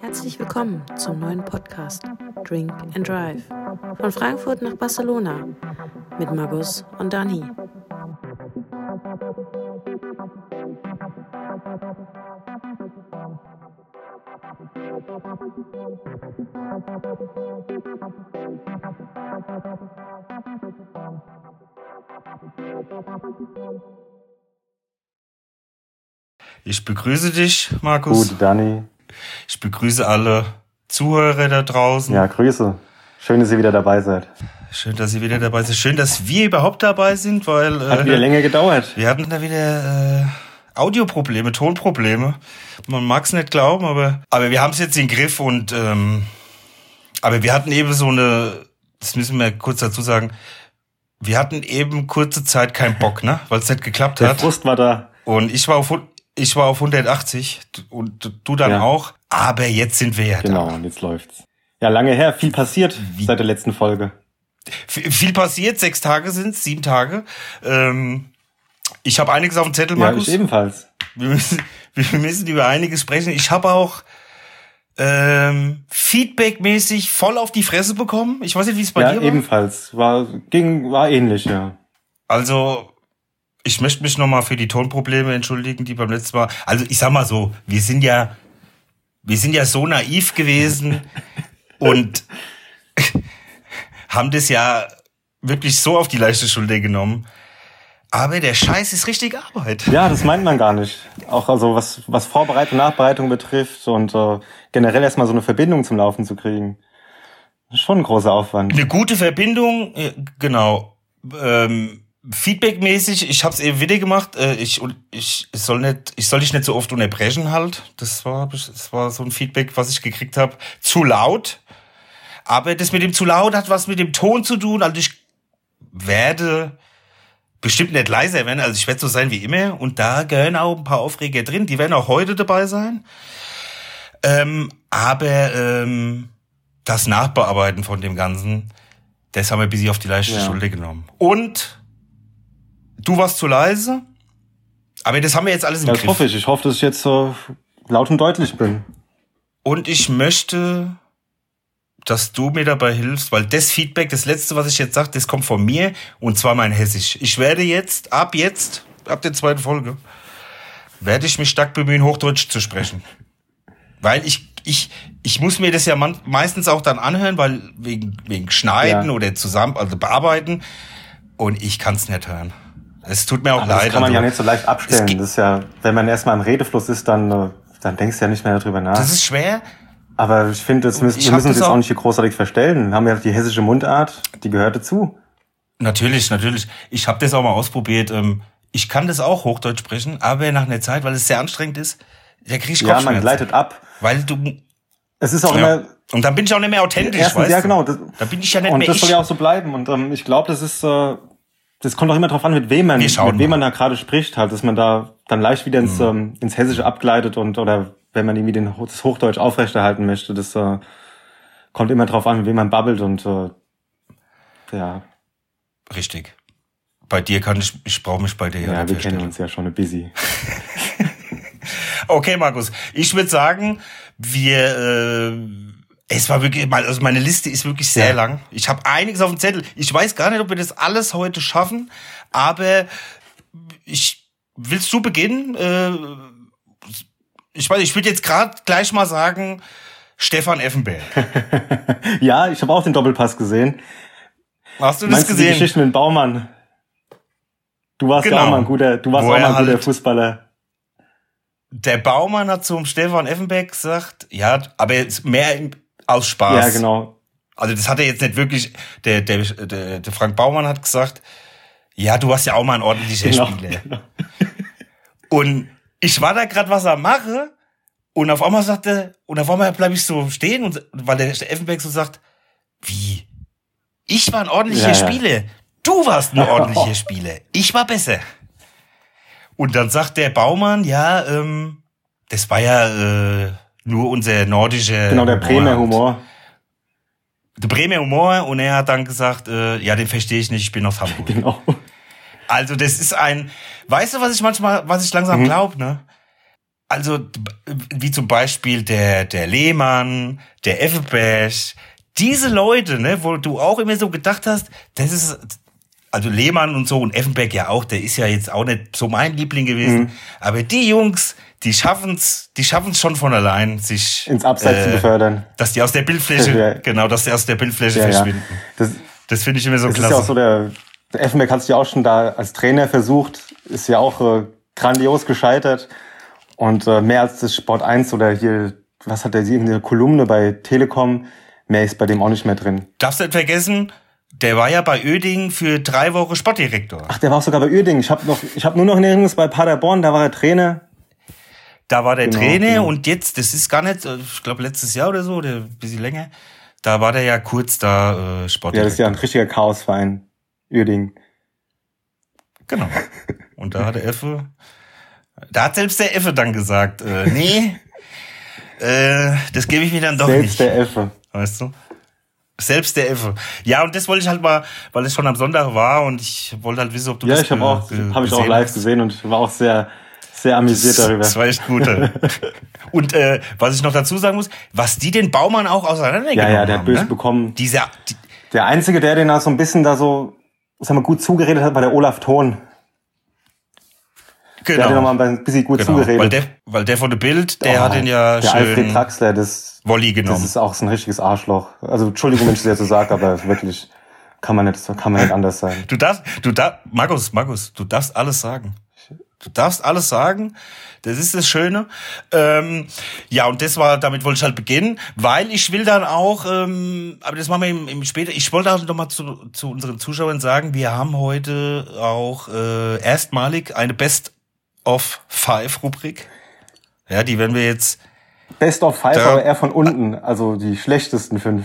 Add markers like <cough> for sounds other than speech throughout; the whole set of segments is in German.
Herzlich willkommen zum neuen Podcast Drink and Drive von Frankfurt nach Barcelona mit Margus und Dani. Ich begrüße dich, Markus. Gut, Dani. Ich begrüße alle Zuhörer da draußen. Ja, Grüße. Schön, dass ihr wieder dabei seid. Schön, dass ihr wieder dabei seid. Schön, dass wir überhaupt dabei sind, weil Hat wieder äh, länger gedauert. wir hatten da wieder äh, Audioprobleme, Tonprobleme. Man mag es nicht glauben, aber aber wir haben es jetzt in Griff und ähm, aber wir hatten eben so eine, das müssen wir kurz dazu sagen, wir hatten eben kurze Zeit keinen Bock, ne, weil es nicht geklappt Der hat. Frust war da. Und ich war auf ich war auf 180 und du dann Ja. auch. Aber jetzt sind wir ja Genau, da. und jetzt läuft's. Ja, lange her. Viel passiert Wie- seit der letzten Folge. V- Viel passiert, sechs Tage sind's, sieben Tage. Ähm, ich habe einiges auf dem Zettel, Ja, Markus. ich ebenfalls. wir, müssen, <laughs> wir müssen über einiges sprechen. Ich habe auch ähm, Feedback-mäßig voll auf die Fresse bekommen. Ich weiß nicht, wie es bei ja, dir war. ebenfalls. War, ging, war ähnlich, ja. Also, ich möchte mich nochmal für die Tonprobleme entschuldigen, die beim letzten Mal. Also, ich sag mal so, wir sind ja, wir sind ja so naiv gewesen <laughs> und haben das ja wirklich so auf die leichte Schulter genommen. Aber der Scheiß ist richtig Arbeit. Ja, das meint man gar nicht. Auch also was, was Vorbereitung, Nachbereitung betrifft und äh, generell erstmal so eine Verbindung zum Laufen zu kriegen. Das ist schon ein großer Aufwand. Eine gute Verbindung, äh, genau. Ähm, Feedback-mäßig, ich habe es eben wieder gemacht. Äh, ich, ich ich soll nicht, ich soll dich nicht so oft unterbrechen halt. Das war, das war so ein Feedback, was ich gekriegt habe. Zu laut. Aber das mit dem zu laut hat was mit dem Ton zu tun. Also ich werde bestimmt nicht leiser werden. Also ich werde so sein wie immer. Und da gehören auch ein paar Aufreger drin. Die werden auch heute dabei sein. Ähm, aber ähm, das Nachbearbeiten von dem Ganzen, das haben wir bisschen auf die leichte Ja. Schulter genommen. Und du warst zu leise. Aber das haben wir jetzt alles im Ja, das Griff. hoffe ich. Ich hoffe, dass ich jetzt so laut und deutlich bin. Und ich möchte, dass du mir dabei hilfst, weil das Feedback, das letzte, was ich jetzt sage, das kommt von mir und zwar mein Hessisch. Ich werde jetzt, ab jetzt, ab der zweiten Folge, werde ich mich stark bemühen, Hochdeutsch zu sprechen. Weil ich, ich, ich muss mir das ja man, meistens auch dann anhören, weil wegen, wegen Schneiden Ja. oder zusammen, also bearbeiten. Und ich kann es nicht hören. Es tut mir auch Aber das leid. kann man ja also, nicht so leicht abstellen. Das ist ja, wenn man erstmal im Redefluss ist, dann, äh, dann denkst du ja nicht mehr darüber nach. das ist schwer. Aber ich finde, das wir müssen uns das jetzt auch- auch nicht hier großartig verstellen. Wir haben ja die hessische Mundart, die gehört dazu. Natürlich, natürlich. Ich habe das auch mal ausprobiert. Ähm, Ich kann das auch Hochdeutsch sprechen, aber nach einer Zeit, weil es sehr anstrengend ist, da krieg ich Ja, man Kopfschmerzen. gleitet ab. Weil du Es ist auch ja. immer, und dann bin ich auch nicht mehr authentisch, erstens, weißt ja genau. Das, Da bin ich ja nicht und mehr das ich. soll ja auch so bleiben. Und ähm, ich glaube, das ist, äh, das kommt auch immer drauf an, mit wem man, mit wem mal. man da gerade spricht, halt, dass man da dann leicht wieder ins, Mhm. ähm, ins Hessische abgleitet und oder wenn man irgendwie den, das Hochdeutsch aufrechterhalten möchte, das äh, kommt immer drauf an, mit wem man babbelt und äh, ja, Richtig. Bei dir kann ich, ich brauche mich bei dir ja, ja, wir kennen uns ja schon ein busy. <laughs> Okay, Markus. Ich würde sagen, wir. Äh, es war wirklich, mal- also meine Liste ist wirklich sehr Ja. lang. Ich habe einiges auf dem Zettel. Ich weiß gar nicht, ob wir das alles heute schaffen, aber ich willst du beginnen? Äh, ich weiß, ich würde jetzt gerade gleich mal sagen, Stefan Effenberg. <laughs> Ja, ich habe auch den Doppelpass gesehen. Hast du das Meinst du die gesehen? Geschichte mit dem Baumann? Du warst ja Genau. auch mal ein guter, du warst Wo auch mal ein guter halt- Fußballer. Der Baumann hat zum Stefan Effenberg gesagt, ja, aber jetzt mehr im- aus Spaß. Ja, genau. Also das hat er jetzt nicht wirklich, der, der, der, der Frank Baumann hat gesagt, ja, du warst ja auch mal ein ordentlicher Genau. Spieler. <laughs> Und ich war da gerade was am mache und auf einmal sagte, und auf einmal bleib ich so stehen und weil der Effenberg so sagt, wie? Ich war ein ordentlicher Ja, ja. Spieler. Du warst ein <laughs> ordentlicher Spieler. Ich war besser. Und dann sagt der Baumann, ja, ähm, das war ja äh, nur unser nordischer Genau, der Bremer Humor. der Bremer Humor und er hat dann gesagt, äh, ja, den verstehe ich nicht, ich bin aus Hamburg. <laughs> Genau. Also das ist ein, weißt du, was ich manchmal, was ich langsam Mhm. glaube, ne? Also wie zum Beispiel der der Lehmann, der Effenberg, diese Leute, ne, wo du auch immer so gedacht hast, das ist also Lehmann und so und Effenberg ja auch, der ist ja jetzt auch nicht so mein Liebling gewesen, Mhm. aber die Jungs, die schaffen's, die schaffen's schon von allein, sich Ins Abseits zu äh, befördern. dass die aus der Bildfläche, <laughs> Ja. genau, dass die aus der Bildfläche Ja, ja. verschwinden. Das, Das finde ich immer so das ist klasse. ja auch so, der, der Effenberg hat sich ja auch schon da als Trainer versucht, ist ja auch äh, grandios gescheitert. Und äh, mehr als das Sport 1 oder hier, was hat der, irgendeine Kolumne bei Telekom, mehr ist bei dem auch nicht mehr drin. Darfst du nicht vergessen, der war ja bei Öding für drei Wochen Sportdirektor. Ach, der war auch sogar bei Uerdingen. Ich habe noch, ich habe nur noch in Erinnerung, dass bei Paderborn, da war er Trainer. Da war der Genau, Trainer genau. und jetzt, das ist gar nicht, äh, ich glaube letztes Jahr oder so, oder ein bisschen länger, da war der ja kurz da äh, Ja, Sportdirektor. das ist ja ein richtiger Chaosverein. Uerdingen. Genau. Und da hat der Effe, da hat selbst der Effe dann gesagt, äh, nee, äh, das gebe ich mir dann doch Selbst nicht. der Effe. Weißt du? Selbst der Effe. Ja, und das wollte ich halt mal, weil es schon am Sonntag war und ich wollte halt wissen, ob du Ja, das ich habe ge- auch, habe ich auch live hast. gesehen und war auch sehr, sehr amüsiert darüber. Das war echt gut. <laughs> und äh, was ich noch dazu sagen muss, was die den Baumann auch auseinandergenommen Ja, ja, der hat böse ne? bekommen. Dieser, die, Der Einzige, der den da so ein bisschen da so, sag mal, gut zugeredet hat, war der Olaf Thon. Der hat genau, nochmal ein bisschen gut genau weil zugeredet. der, weil der von der Bild, der Oh, hat den ja Der Alfred schön Draxler, das, Wolli das genommen. ist auch so ein richtiges Arschloch. Also, Entschuldigung, wenn ich das jetzt so sage, aber wirklich, kann man nicht, kann man nicht anders sein. Du darfst, du darfst, Markus, Markus, du darfst alles sagen. Du darfst alles sagen. Das ist das Schöne. Ähm, ja, und das war, damit wollte ich halt beginnen, weil ich will dann auch, ähm, aber das machen wir im, im später. Ich wollte auch noch mal zu, zu unseren Zuschauern sagen, wir haben heute auch äh, erstmalig eine Best of Five Rubrik. Ja, die werden wir jetzt Best of Five, aber eher von unten, also die schlechtesten fünf.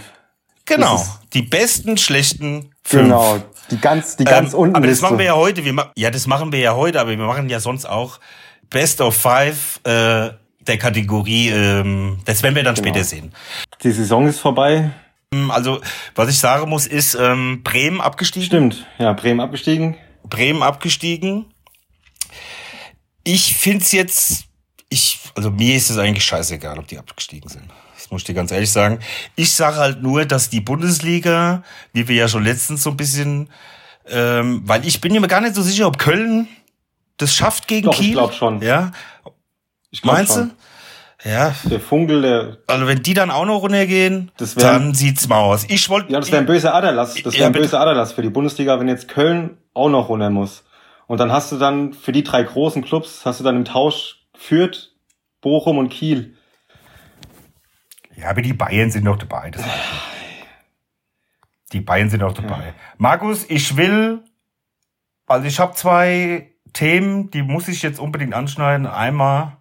genau die besten schlechten fünf. Genau, die ganz, die ganz ähm, unten Aber das machen wir ja heute. Wir ja, das machen wir ja heute, aber wir machen ja sonst auch Best of Five äh, der Kategorie. Ähm, das werden wir dann Genau. später sehen. Die Saison ist vorbei. Ähm, Also, was ich sagen muss, ist ähm, Bremen abgestiegen. Stimmt, ja, Bremen abgestiegen. Bremen abgestiegen. Ich find's jetzt, ich, also mir ist es eigentlich scheißegal, ob die abgestiegen sind. Das muss ich dir ganz ehrlich sagen. Ich sage halt nur, dass die Bundesliga, wie wir ja schon letztens so ein bisschen, ähm, weil ich bin mir gar nicht so sicher, ob Köln das schafft gegen Doch, ich Kiel. glaub schon. Ja, Ich glaub meinst schon. du? Ja, Der Funkel, der, also wenn die dann auch noch runtergehen, Das wär- dann sieht's mal aus. Ich wollte, ja, das wäre ein böser Aderlass. Das Ja, wäre ein bitte. böser Aderlass für die Bundesliga, wenn jetzt Köln auch noch runter muss. Und dann hast du dann für die drei großen Clubs, hast du dann im Tausch Fürth, Bochum und Kiel. Ja, aber die Bayern sind noch dabei. Das die Bayern sind noch dabei. Markus, ich will, also ich habe zwei Themen, die muss ich jetzt unbedingt anschneiden. Einmal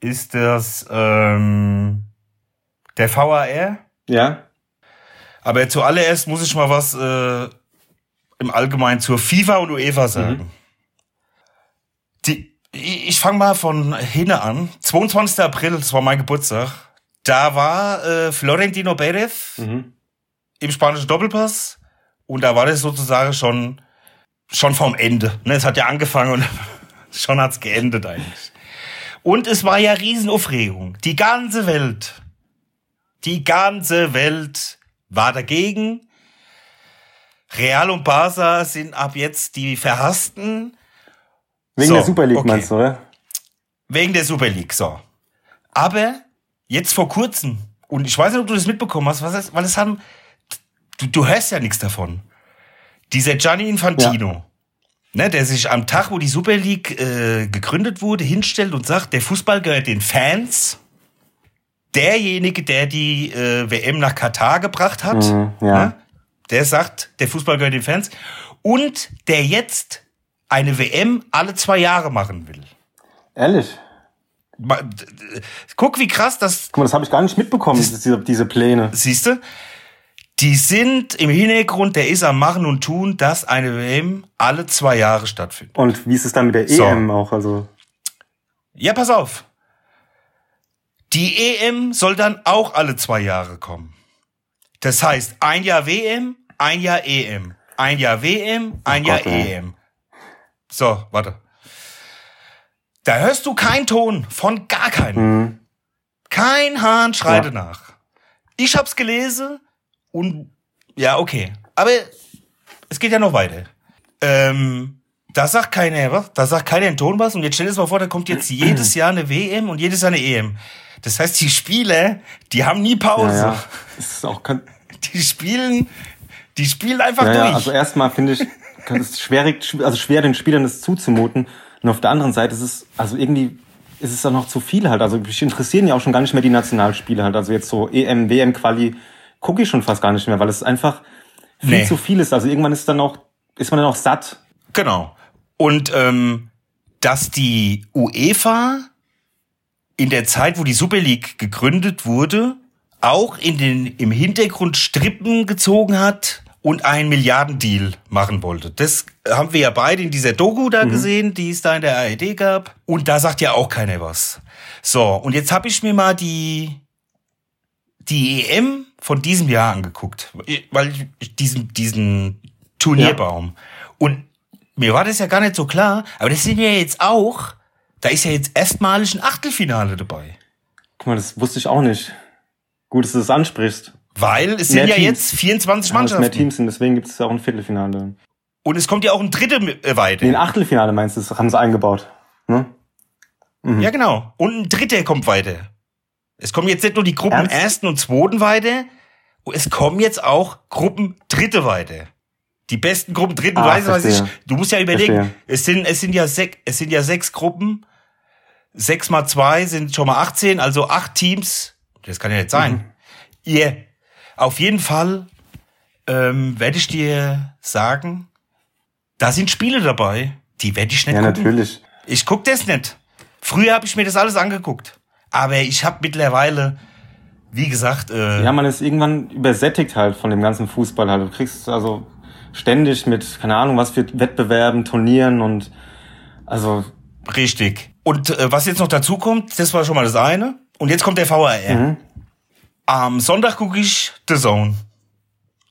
ist das ähm, der VAR. Ja? Aber zuallererst muss ich mal was äh, im Allgemeinen zur FIFA und UEFA sagen. Die, ich fange mal von hinten an. 22. April, das war mein Geburtstag. Da war äh, Florentino Perez Mhm. im spanischen Doppelpass und da war das sozusagen schon schon vom Ende. Ne, es hat ja angefangen und <laughs> schon hat's geendet eigentlich. Und es war ja Riesenaufregung. Die ganze Welt, die ganze Welt war dagegen. Real und Barca sind ab jetzt die Verhassten Wegen So, der Super League okay. meinst du, oder? wegen der Super League. So. Aber jetzt vor kurzem, und ich weiß nicht, ob du das mitbekommen hast, was das, weil es haben, du, du hörst ja nichts davon. Dieser Gianni Infantino, ne, der sich am Tag, wo die Super League äh, gegründet wurde, hinstellt und sagt, der Fußball gehört den Fans. Derjenige, der die äh, WM nach Katar gebracht hat, Mhm, ja. ne, der sagt, der Fußball gehört den Fans. Und der jetzt eine WM alle zwei Jahre machen will. Ehrlich? Guck, wie krass das, Guck mal, das habe ich gar nicht mitbekommen, diese, diese Pläne. siehst du? Die sind im Hintergrund, der ist am Machen und Tun, dass eine WM alle zwei Jahre stattfindet. Und wie ist es dann mit der So. EM auch? Also, Ja, pass auf. Die EM soll dann auch alle zwei Jahre kommen. Das heißt, ein Jahr WM, ein Jahr EM. Ein Jahr WM, ein Oh Jahr Gott. EM. So, warte. Da hörst du keinen Ton von gar keinem. Mhm. Kein Hahn schreit Ja. nach. Ich hab's gelesen und ja, okay. Aber es geht ja noch weiter. Ähm, da sagt keiner was, da sagt keiner in Ton was und jetzt stell dir das mal vor, da kommt jetzt jedes Jahr eine WM und jedes Jahr eine EM. Das heißt, die Spieler, die haben nie Pause. Ja, ja. Es ist auch, kann, Die spielen, die spielen einfach ja, durch. ja, also erstmal finde ich, kann es schwierig, also schwer den Spielern das zuzumuten. Und auf der anderen Seite ist es, also irgendwie ist es dann noch zu viel halt. Also mich interessieren ja auch schon gar nicht mehr die Nationalspiele halt. Also jetzt so EM, WM, Quali gucke ich schon fast gar nicht mehr, weil es einfach viel Nee. zu viel ist. Also irgendwann ist dann auch, ist man dann auch satt. Genau. Und ähm, dass die UEFA in der Zeit, wo die Super League gegründet wurde, auch in den, im Hintergrund Strippen gezogen hat und einen Milliardendeal machen wollte. Das haben wir ja beide in dieser Doku da gesehen, die es da in der ARD gab. Und da sagt ja auch keiner was. So, und jetzt habe ich mir mal die, die EM von diesem Jahr angeguckt, weil ich diesen, diesen Turnierbaum. Und mir war das ja gar nicht so klar, aber das sind ja jetzt auch, da ist ja jetzt erstmalig ein Achtelfinale dabei. Guck mal, das wusste ich auch nicht. Gut, dass du das ansprichst. Weil es sind Mehr ja Teams. jetzt 24 Ja, dass mehr Mannschaften. Teams sind, deswegen gibt es auch ein Viertelfinale. Und es kommt ja auch ein dritte äh, weiter. Nee, ein Achtelfinale meinst du, das haben sie eingebaut. Ne? Ja, genau. Und ein dritter kommt weiter. Es kommen jetzt nicht nur die Gruppen Ernst? ersten und zweiten weiter, es kommen jetzt auch Gruppen dritte weiter. Die besten Gruppen dritten, Ah, du was ich? Du musst ja überlegen, Verstehe. es sind, es sind ja sech, es sind ja sechs Gruppen. Sechs mal zwei sind schon mal 18, also acht Teams. Das kann ja nicht sein. Mhm. Ihr, auf jeden Fall, ähm, werde ich dir sagen, da sind Spiele dabei, die werde ich nicht Ja, gucken. natürlich. Ich guck das nicht. Früher habe ich mir das alles angeguckt. Aber ich habe mittlerweile, wie gesagt, äh, Ja, man ist irgendwann übersättigt halt von dem ganzen Fußball halt. Du kriegst also ständig mit, keine Ahnung, was für Wettbewerben, Turnieren und also, richtig. Und äh, was jetzt noch dazu kommt, das war schon mal das eine. Und jetzt kommt der VAR. Mhm. Am Sonntag gucke ich The Zone.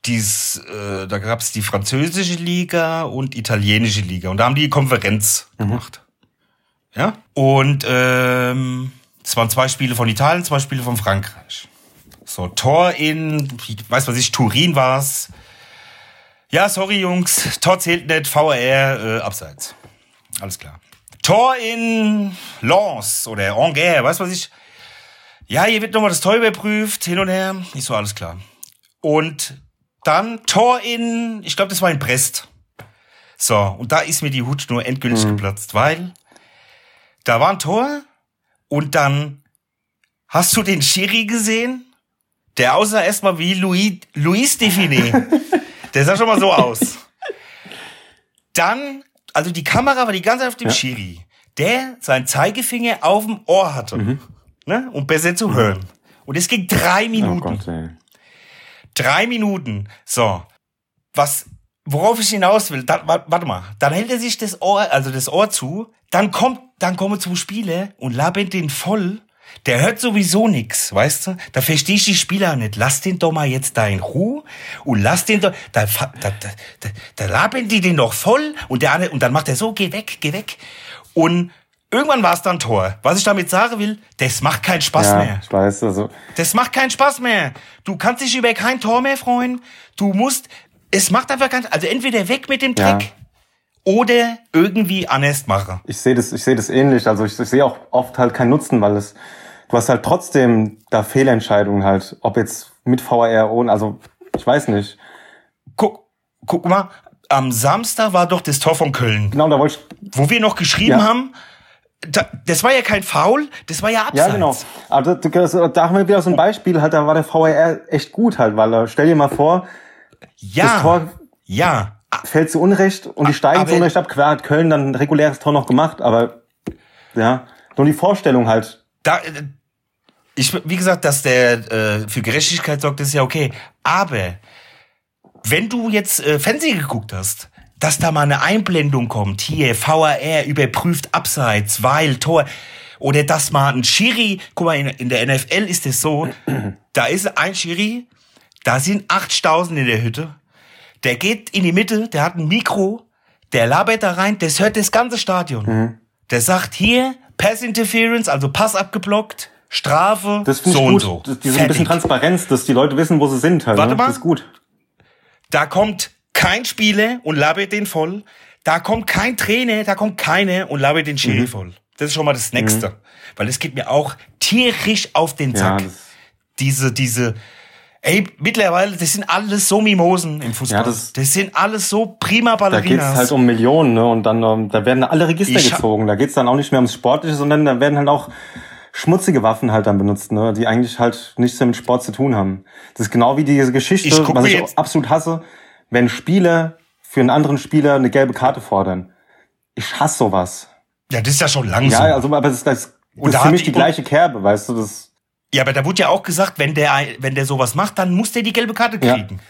Dies, äh, da gab's die französische Liga und italienische Liga. Und da haben die Konferenz Mhm. gemacht. Ja? Und ähm, es waren zwei Spiele von Italien, zwei Spiele von Frankreich. So, Tor in, weiß was ich, Turin war's. Ja, sorry Jungs, Tor zählt nicht, VAR äh, abseits. Alles klar. Tor in Lens oder Angers, weiß was ich. Ja, hier wird nochmal das Tor überprüft, hin und her. Nicht so alles klar. Und dann Tor in, ich glaube, das war in Brest. So, und da ist mir die Hutschnur endgültig geplatzt, weil da war ein Tor und dann hast du den Schiri gesehen? Der aussah erstmal wie Louis, Louis Define. <laughs> Der sah schon mal so aus. Dann, also die Kamera war die ganze Zeit auf dem Ja. Schiri, der sein Zeigefinger auf dem Ohr hatte, ne, um besser zu hören. Und es ging drei oh Minuten. Gott, ey. Drei Minuten. So. Was, worauf ich hinaus will, dann, wa- warte mal, dann hält er sich das Ohr, also das Ohr zu, dann kommt, dann kommen zwei Spieler und labern den voll. Der hört sowieso nix, weißt du? Da verstehe ich die Spieler nicht. Lass den doch mal jetzt da in Ruhe und lass den doch, da, da, da, da, da labern die den doch voll und der andere, und dann macht er so, geh weg, geh weg. Und irgendwann war es dann Tor. Was ich damit sagen will, das macht keinen Spaß Ja, mehr. ich weiß, also, Das macht keinen Spaß mehr. Du kannst dich über kein Tor mehr freuen. Du musst, es macht einfach keinen, also entweder weg mit dem Ja. Dreck oder irgendwie anders machen. ich sehe das, ich sehe das ähnlich. Also ich, ich sehe auch oft halt keinen Nutzen, weil es, du hast halt trotzdem da Fehlentscheidungen halt, ob jetzt mit VAR ohne, also ich weiß nicht. Guck, guck mal, am Samstag war doch das Tor von Köln, Genau, da wollte ich, wo wir noch geschrieben Ja. haben, das war ja kein Foul, das war ja Abseits. ja genau. Aber da, da, haben wir wieder so ein Beispiel, halt, da war der VAR echt gut halt, weil äh, stell dir mal vor, Ja, das Tor ja. fällt zu Unrecht und die steigen aber- zu Unrecht ab. Klar hat Köln dann ein reguläres Tor noch gemacht, aber ja, nur die Vorstellung halt. da, äh, ich, wie gesagt, dass der äh, für Gerechtigkeit sorgt, ist ja okay. Aber wenn du jetzt äh, Fernsehen geguckt hast, dass da mal eine Einblendung kommt, hier VAR überprüft Abseits, weil Tor oder dass mal ein Schiri, guck mal in, in der NFL ist es so, da ist ein Schiri, da sind 8000 in der Hütte. Der geht in die Mitte, der hat ein Mikro, der labert da rein, das hört das ganze Stadion. Mhm. Der sagt hier, Pass Interference, also Pass abgeblockt, Strafe, Das so ich und gut. so. Das, diese ein bisschen. Transparenz, dass die Leute wissen, wo sie sind. Halt, Warte ne? mal. Das ist gut. Da kommt kein Spieler und labert den voll. Da kommt kein Trainer, da kommt keiner und labert den Mhm. Schiri voll. Das ist schon mal das Nächste. Weil es geht mir auch tierisch auf den Ja, Zack. das, diese, diese, ey, mittlerweile, das sind alles so Mimosen im Fußball. Ja, das, das- sind alles so prima da geht's Ballerinas. halt um Millionen, ne? Und dann, ähm, da werden alle Register Ich gezogen. Da geht's dann auch nicht mehr ums Sportliche, sondern da werden halt auch schmutzige Waffen halt dann benutzt, ne? Die eigentlich halt nichts mehr mit Sport zu tun haben. Das ist genau wie diese Geschichte, was ich jetzt- absolut hasse, wenn Spieler für einen anderen Spieler eine gelbe Karte fordern. Ich hasse sowas. ja, das ist ja schon langsam. Ja, Ja, also, aber das, das, das da ist für mich die- gleiche Kerbe, weißt du, das, aber da wurde ja auch gesagt, wenn der, wenn der sowas macht, dann muss der die gelbe Karte Ja. kriegen.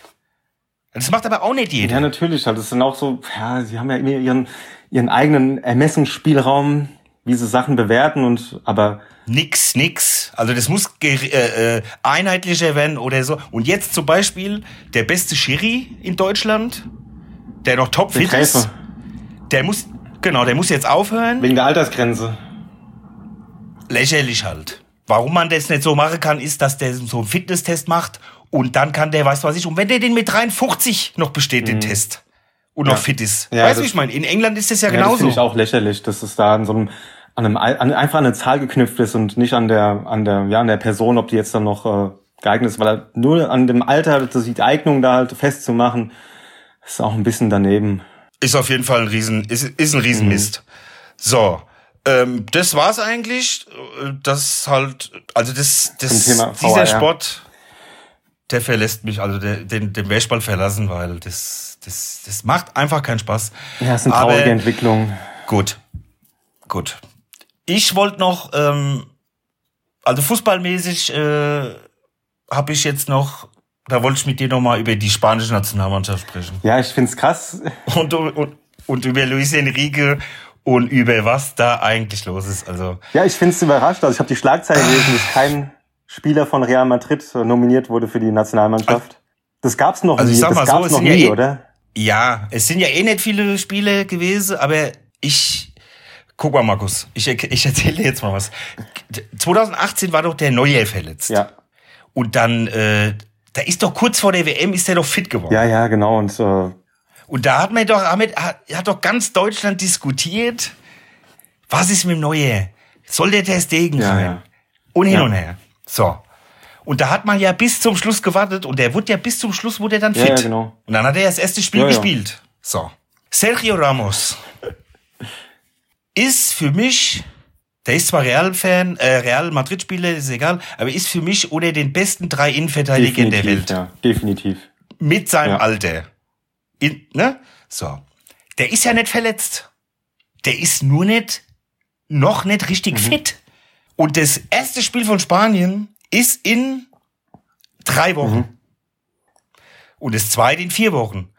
Das macht aber auch nicht jeder. Ja, natürlich. Halt. Das sind auch so, ja, sie haben ja immer ihren, ihren eigenen Ermessensspielraum, wie sie Sachen bewerten und, aber, Nix, nix. Also das muss äh, äh, einheitlicher werden oder so. Und jetzt zum Beispiel der beste Schiri in Deutschland, der noch der topfit ist, der muss, genau, der muss jetzt aufhören. wegen der Altersgrenze. Lächerlich halt. Warum man das nicht so machen kann, ist, dass der so einen Fitnesstest macht und dann kann der, weißt du was ich, und wenn der den mit 53 noch besteht, den Test, und noch Mhm. Ja. fit ist. Ja, weißt du, wie ich meine? In England ist das ja, Ja, das finde genauso. ich auch lächerlich, dass es da an so einem, an einem, an, einfach an eine Zahl geknüpft ist und nicht an der, an der, ja, an der Person, ob die jetzt dann noch äh, geeignet ist, weil er nur an dem Alter, die Eignung da halt festzumachen, ist auch ein bisschen daneben. Ist auf jeden Fall ein Riesen, ist, ist ein Riesenmist. Mhm. So. Ähm, das war's eigentlich. Das halt, also das, das, dieser. Sport, der verlässt mich, also der, den, den Westball verlassen, weil das, das, das macht einfach keinen Spaß. Ja, es ist eine Aber- traurige Entwicklung. Gut, gut. Ich wollte noch, ähm, also fußballmäßig äh, habe ich jetzt noch, da wollte ich mit dir noch mal über die spanische Nationalmannschaft sprechen. Ja, ich find's krass. <laughs> und, und, und über Luis Enrique und über was da eigentlich los ist. Also Ja, ich find's überrascht. Also ich habe die Schlagzeile gelesen, dass kein Spieler von Real Madrid nominiert wurde für die Nationalmannschaft. Das gab's noch Also ich nie. sag das mal so, gab's noch ja nie, eh- oder? ja, es sind ja eh nicht viele Spiele gewesen, aber ich guck mal, Markus, ich, ich erzähle dir jetzt mal was. 2018 war doch der Neuer verletzt. Ja. Und dann, äh, da ist doch kurz vor der WM ist der doch fit geworden. Ja, ja, genau. Und äh, Und da hat man doch, hat, hat, hat doch ganz Deutschland diskutiert, was ist mit dem Neuer? Soll der Ter Stegen Ja, ja. Und hin Ja. und her. So. Und da hat man ja bis zum Schluss gewartet und der wurde ja bis zum Schluss wurde er dann Ja, fit. ja, genau. Und dann hat er das erste Spiel Ja, ja. gespielt. So. Sergio Ramos ist für mich, der ist zwar Real-Fan, äh, Real Madrid-Spieler, ist egal, aber ist für mich unter den besten drei Innenverteidigern der Welt ja, definitiv. mit seinem Ja. Alter. In, ne? So. Der ist ja nicht verletzt. Der ist nur nicht, noch nicht richtig Mhm. fit. Und das erste Spiel von Spanien ist in drei Wochen. Mhm. Und das zweite in vier Wochen.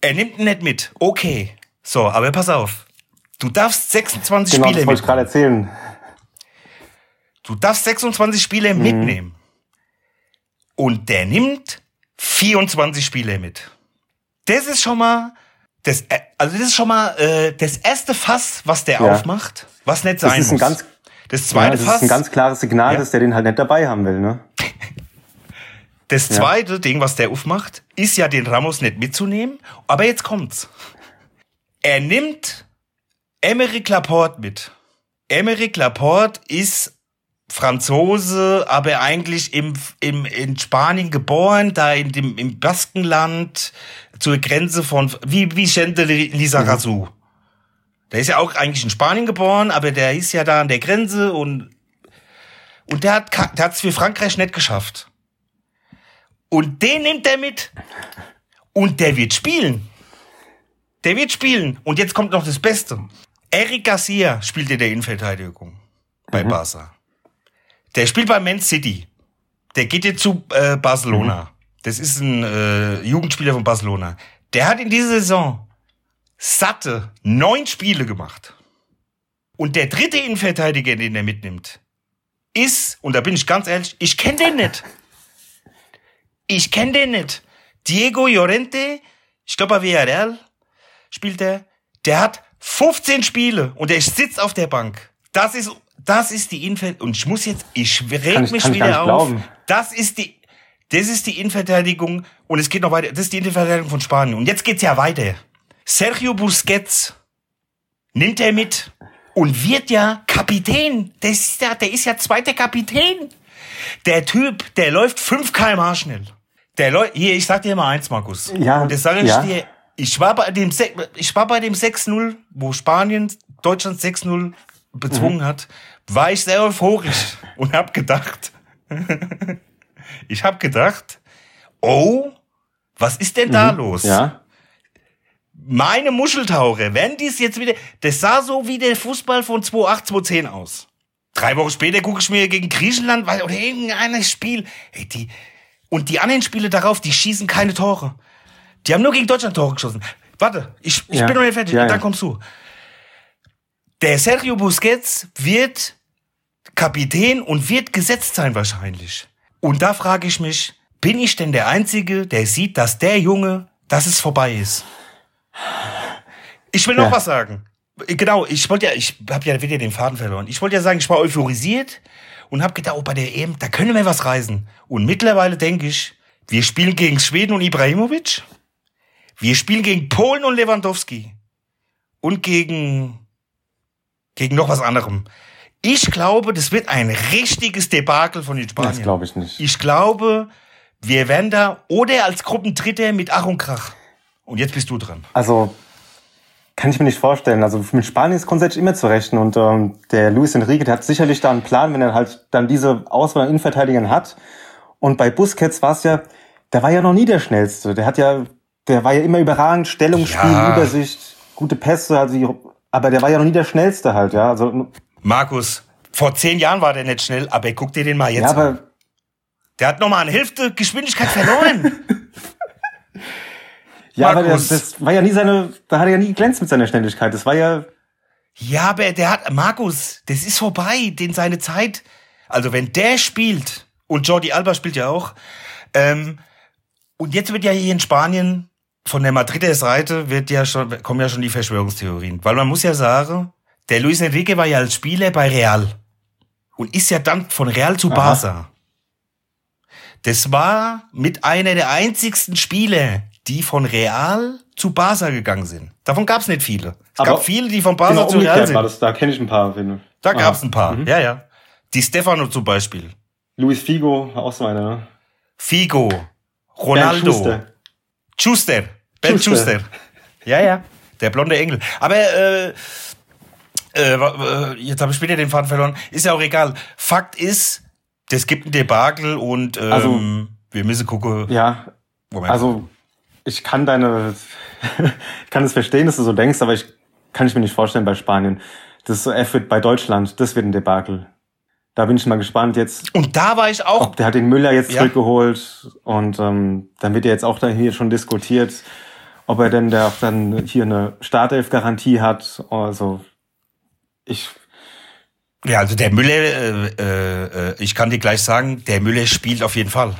Er nimmt ihn nicht mit. Okay. So, aber pass auf. Du darfst 26 Genau, Spiele das ich gerade mitnehmen. erzählen. Du darfst 26 Spiele Mhm. mitnehmen. Und der nimmt 24 Spiele mit. Das ist schon mal, das, äh, also das ist schon mal äh, das erste Fass, was der Ja. aufmacht, was nicht Das sein ist ein muss. ganz, das ja, zweite das Fass, ist ein ganz klares Signal, Ja. dass der den halt nicht dabei haben will, ne? <laughs> das zweite Ding, was der aufmacht, ist ja den Ramos nicht mitzunehmen. Aber jetzt kommt's. Er nimmt Emeric Laporte mit. Emeric Laporte ist Franzose, aber eigentlich im, im, in Spanien geboren, da in dem, im Baskenland, zur Grenze von, wie, wie Gente Lizarazu. Der ist ja auch eigentlich in Spanien geboren, aber der ist ja da an der Grenze und, und der hat, der hat's für Frankreich nicht geschafft. Und den nimmt er mit. Und der wird spielen. Der wird spielen. Und jetzt kommt noch das Beste. Eric Garcia spielt in der Innenverteidigung bei Barca. Der spielt bei Man City. Der geht jetzt zu äh, Barcelona. Das ist ein äh, Jugendspieler von Barcelona. Der hat in dieser Saison satte neun Spiele gemacht. Und der dritte Innenverteidiger, den er mitnimmt, ist, und da bin ich ganz ehrlich, ich kenne den nicht. Ich kenne den nicht. Diego Llorente, ich glaube bei Villarreal, spielt der. Der hat 15 Spiele und der sitzt auf der Bank. Das ist, das ist die Innenverteidigung. Und ich muss jetzt, ich reg ich- mich ich wieder auf. glauben. Das ist die, das ist die Innenverteidigung und es geht noch weiter. Das ist die Innenverteidigung von Spanien. Und jetzt geht's ja weiter. Sergio Busquets nimmt er mit und wird ja Kapitän. Der ist ja, der ist ja zweiter Kapitän. Der Typ, der läuft 5 km schnell. Der läuft, hier, ich sag dir mal eins, Markus. Ja, Und das sage ich ja. dir, ich war bei dem, Se- ich war bei dem 6-0, wo Spanien Deutschland 6-0 bezwungen hat, war ich sehr euphorisch und hab gedacht, <laughs> ich hab gedacht, oh, was ist denn da los? Ja. Meine Muscheltaucher, wenn dies jetzt wieder, das sah so wie der Fußball von 2008, 2010 aus. Drei Wochen später gucke ich mir gegen Griechenland weil, oder irgendein Spiel, ey, die, und die anderen Spiele darauf, die schießen keine Tore. Die haben nur gegen Deutschland Tore geschossen. Warte, ich, ich Ja. bin noch nicht fertig, Ja, dann ja. kommst du. Der Sergio Busquets wird Kapitän und wird gesetzt sein wahrscheinlich. Und da frage ich mich, bin ich denn der Einzige, der sieht, dass der Junge, dass es vorbei ist? Ich will noch Ja. was sagen. Genau, ich wollte ja, ich habe ja wieder den Faden verloren. Ich wollte ja sagen, ich war euphorisiert und habe gedacht, oh, bei der EM, da können wir was reisen. Und mittlerweile denke ich, wir spielen gegen Schweden und Ibrahimovic. Wir spielen gegen Polen und Lewandowski. Und gegen, gegen noch was anderem. Ich glaube, das wird ein richtiges Debakel von den Spaniern. Das glaube ich nicht. Ich glaube, wir werden da oder als Gruppendritter mit Ach und Krach. Und jetzt bist du dran. Also kann ich mir nicht vorstellen. Also mit Spanien ist grundsätzlich immer zu rechnen. Und ähm, der Luis Enrique, der hat sicherlich da einen Plan, wenn er halt dann diese Auswahl an Innenverteidigern hat. Und bei Busquets war es ja, der war ja noch nie der Schnellste. Der hat ja, der war ja immer überragend, Stellungsspiel, Ja. Übersicht, gute Pässe, also die, aber der war ja noch nie der Schnellste halt, ja. Also Markus, vor zehn Jahren war der nicht schnell, aber guck dir den mal jetzt ja, an. aber Der hat nochmal eine Hälfte Geschwindigkeit verloren. <laughs> ja, aber Markus. das, das war ja nie seine, da hat er ja nie geglänzt mit seiner Schnelligkeit. Das war ja ja, aber der hat, Markus, das ist vorbei, den seine Zeit. Also wenn der spielt, und Jordi Alba spielt ja auch, ähm, und jetzt wird ja hier in Spanien von der Madrider Seite wird ja schon, kommen ja schon die Verschwörungstheorien. Weil man muss ja sagen, der Luis Enrique war ja als Spieler bei Real. Und ist ja dann von Real zu Aha. Barca. Das war mit einer der einzigsten Spieler, die von Real zu Barca gegangen sind. Davon gab es nicht viele. Es Aber gab viele, die von Barca genau zu Real sind. das. Da kenne ich ein paar. Finde. Da Aha. gab's ein paar, Mhm. ja, ja. Die Stefano zum Beispiel. Luis Figo, auch so einer, ne? Figo. Ronaldo. Schuster. Schuster. Ben Schuster. Schuster. Ja, ja. Der blonde Engel. Aber äh, äh, äh, jetzt habe ich wieder den Faden verloren. Ist ja auch egal. Fakt ist, das gibt ein Debakel und ähm, Also- wir müssen gucken. Ja, Moment. also ich kann deine, <laughs> ich kann es verstehen, dass du so denkst, aber ich kann ich mir nicht vorstellen bei Spanien. Das so F wird bei Deutschland, das wird ein Debakel. Da bin ich mal gespannt jetzt. und da war ich auch. Ob der hat den Müller jetzt Ja. zurückgeholt und ähm, dann wird ja jetzt auch da hier schon diskutiert, ob er denn da auch dann hier eine Startelf-Garantie hat. Also ich Ja, also der Müller, äh, äh, ich kann dir gleich sagen, der Müller spielt auf jeden Fall.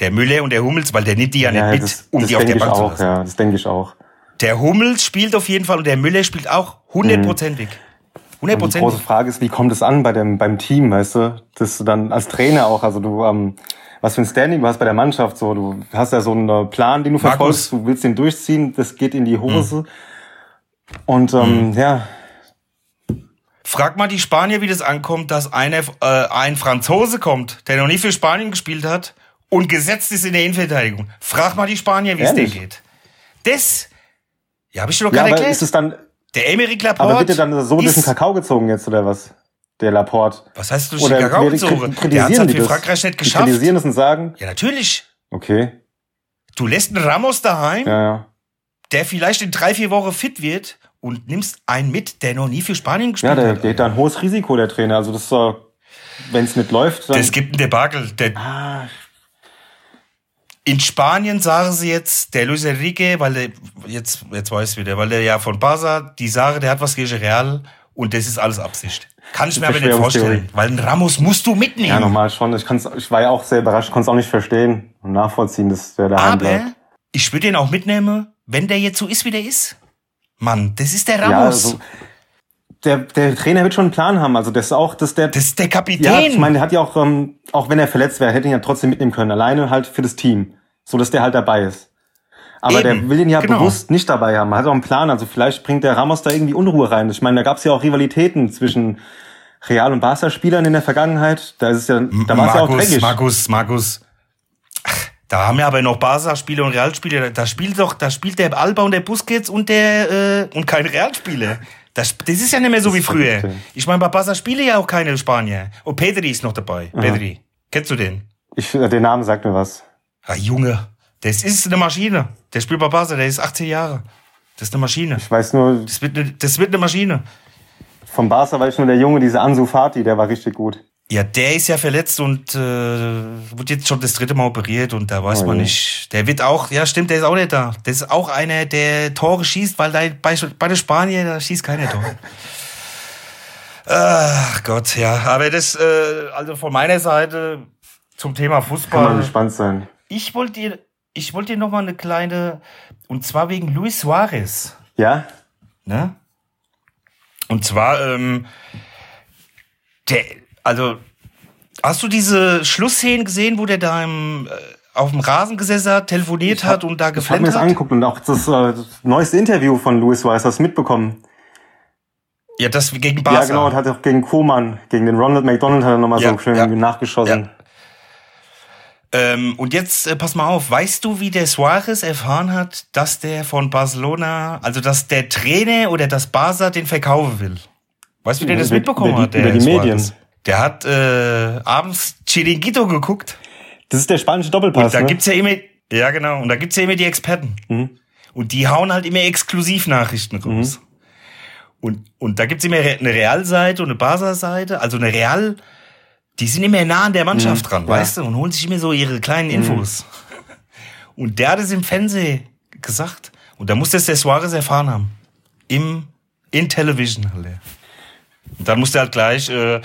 Der Müller und der Hummels, weil der nimmt die ja nicht mit, das, um das die auf der Bank zu auch, lassen. ja, das denke ich auch. Der Hummels spielt auf jeden Fall und der Müller spielt auch hundertprozentig. Und die große Hundertprozentig. Frage ist, wie kommt es an bei dem, beim Team, weißt du? Dass du dann als Trainer auch, also du, ähm, was für ein Standing du hast bei der Mannschaft, so, du hast ja so einen Plan, den du Markus. verfolgst, du willst den durchziehen, das geht in die Hose. Und ähm, ja, Frag mal die Spanier, wie das ankommt, dass einer, äh, ein Franzose kommt, der noch nie für Spanien gespielt hat und gesetzt ist in der Innenverteidigung. Frag mal die Spanier, wie es denen geht. Das, ja, habe ich dir doch ja gerade aber erklärt. ist es dann, der aber Laporte wird der dann so durch den ist, Kakao gezogen jetzt, oder was? Der Laporte. was heißt du, Oder wer- gezogen? Der hat halt die für? Frankreich nicht Die geschafft. kritisieren das und sagen, Ja, natürlich. okay, Du lässt einen Ramos daheim, ja, ja. der vielleicht in drei, vier Wochen fit wird und nimmst einen mit, der noch nie für Spanien Ja, gespielt der hat. da ein hohes Risiko, der Trainer. Also das ist so, wenn es nicht läuft, dann. Das gibt ein Debakel. Der, ah, In Spanien sagen sie jetzt, der Luis Enrique, weil der, jetzt, jetzt weiß ich wieder, weil der ja von Barca, die sagen, der hat was gegen Real und das ist alles Absicht. Kann ich mir aber nicht vorstellen, weil einen Ramos musst du mitnehmen. Ja, nochmal schon. Ich, kann's, ich war ja auch sehr überrascht, konnte es auch nicht verstehen und nachvollziehen, dass der daheim aber bleibt. ich würde ihn auch mitnehmen, wenn der jetzt so ist, wie der ist. Mann, das ist der Ramos. Ja, also, der, der Trainer wird schon einen Plan haben. Also das ist auch, dass der. das ist der Kapitän. ja, ich meine, der hat ja auch, ähm, auch wenn er verletzt wäre, hätte ihn ja trotzdem mitnehmen können. Alleine halt für das Team. So dass der halt dabei ist. Aber Eben, der will ihn ja genau. bewusst nicht dabei haben. Er hat auch einen Plan. Also vielleicht bringt der Ramos da irgendwie Unruhe rein. Ich meine, da gab es ja auch Rivalitäten zwischen Real- und Barca-Spielern in der Vergangenheit. Da ist es ja, da war es ja auch Markus, dreckig. Markus, Markus. Ach, Da haben wir aber noch Barca-Spiele und Realspiele. Da spielt doch, da spielt der Alba und der Busquets und der äh, und keine Realspiele. Das, das ist ja nicht mehr so wie früher. Ich meine, bei Barca spiele ja auch keine Spanier. Und Pedri ist noch dabei. Pedri. Kennst du den? Ich, äh, der Name sagt mir was. Ah, Junge, das ist eine Maschine. Der spielt bei Barca, der ist 18 Jahre. Das ist eine Maschine. Ich weiß nur, Das wird eine, das wird eine Maschine. vom Barca war ich nur der Junge, dieser Ansu Fati, der war richtig gut. Ja, der ist ja verletzt und äh, wird jetzt schon das dritte Mal operiert und da weiß Oh man je. nicht. Der wird auch, ja stimmt, der ist auch nicht da. Das ist auch einer, der Tore schießt, weil da bei, bei der Spanier, da schießt keiner Tore. <laughs> Ach Gott, ja. Aber das, äh, also von meiner Seite zum Thema Kann man Fußball. gespannt sein. Ich wollte dir, ich wollte dir noch mal eine kleine, und zwar wegen Luis Suarez. Ja? Ne? Und zwar, ähm, der, also, hast du diese Schlussszenen gesehen, wo der da im, äh, auf dem Rasen gesessen hat, telefoniert hat und da Ich habe mir geflennt das hat? angeguckt und auch das, äh, das neueste Interview von Luis Weiss hast du mitbekommen. Ja, das gegen Barca. Ja, genau, hat auch gegen Koman, gegen den Ronald McDonald hat er nochmal Ja, so schön ja. nachgeschossen. Ähm, und jetzt, äh, pass mal auf, weißt du, wie der Suarez erfahren hat, dass der von Barcelona, also dass der Trainer oder das Barca den verkaufen will? Weißt du, wie der das Über- mitbekommen über die- hat, der über die Suarez? Medien. Der hat äh, abends Chiringuito geguckt. Das ist der spanische Doppelpass, Und da ne? gibt's ja immer, ja genau, und da gibt's ja immer die Experten. Mhm. Und die hauen halt immer Exklusivnachrichten raus. Und, und da gibt's immer eine Realseite und eine Barca-Seite, also eine Real, die sind immer nah an der Mannschaft dran, Mhm. ja. weißt du, und holen sich immer so ihre kleinen Infos. <laughs> Und der hat es im Fernsehen gesagt. Und da muss das der Suarez erfahren haben. Im, in Television halt. er. Und dann musste halt gleich, äh,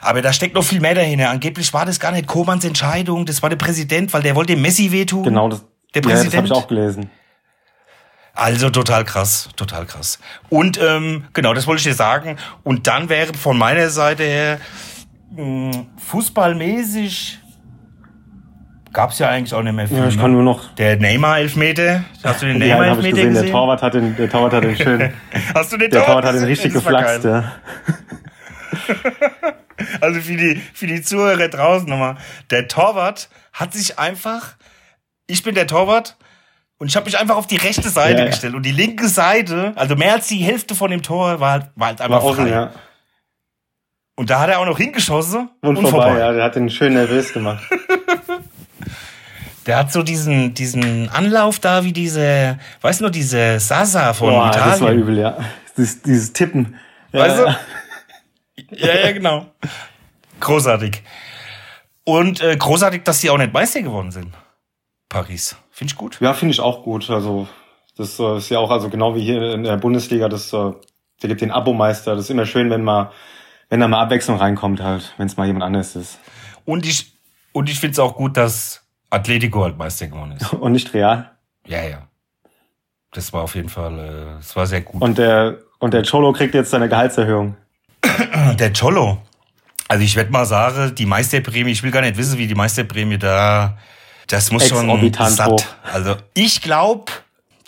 aber da steckt noch viel mehr dahinter. Angeblich war das gar nicht Komans Entscheidung, das war der Präsident, weil der wollte dem Messi wehtun. Genau, das, Der ja, das habe Präsident. ich auch gelesen. Also total krass, total krass. Und ähm, genau, das wollte ich dir sagen. Und dann wäre von meiner Seite her mh, fußballmäßig gab's ja eigentlich auch nicht mehr viel. Ja, ich ne? kann nur noch. Der Neymar-Elfmeter, hast du den <laughs> Neymar-Elfmeter gesehen. gesehen? Der Torwart hat den, der Torwart hat den schön, <laughs> Hast du den der Torwart hat den richtig geflaxt, ja. <laughs> Also für die, für die Zuhörer draußen nochmal. Der Torwart hat sich einfach, ich bin der Torwart und ich habe mich einfach auf die rechte Seite Ja, gestellt und die linke Seite, also mehr als die Hälfte von dem Tor war halt, war halt einfach War offen, frei. ja. Und da hat er auch noch hingeschossen Und, vorbei, ja. Der hat den schön nervös gemacht. <laughs> Der hat so diesen, diesen Anlauf da, wie diese, weißt du noch, diese Sasa von Boah, Italien. das war übel, ja. Dieses, dieses Tippen. Ja, Weißt du? ja. Ja, genau. Großartig. Und äh, großartig, dass sie auch nicht Meister geworden sind. Paris. Finde ich gut. Ja, finde ich auch gut. Also, das äh, ist ja auch, also genau wie hier in der Bundesliga, das, äh, der gibt den Abomeister. Das ist immer schön, wenn mal, wenn da mal Abwechslung reinkommt halt, wenn es mal jemand anderes ist. Und ich, und ich finde es auch gut, dass Atletico halt Meister geworden ist. Und nicht real. Ja, ja. Das war auf jeden Fall, äh, das war sehr gut. Und der, und der Cholo kriegt jetzt seine Gehaltserhöhung. <clears throat> der Cholo. Also ich werde mal sagen, die Meisterprämie, ich will gar nicht wissen, wie die Meisterprämie da, das muss schon Exorbitant hoch. satt. Also ich glaube,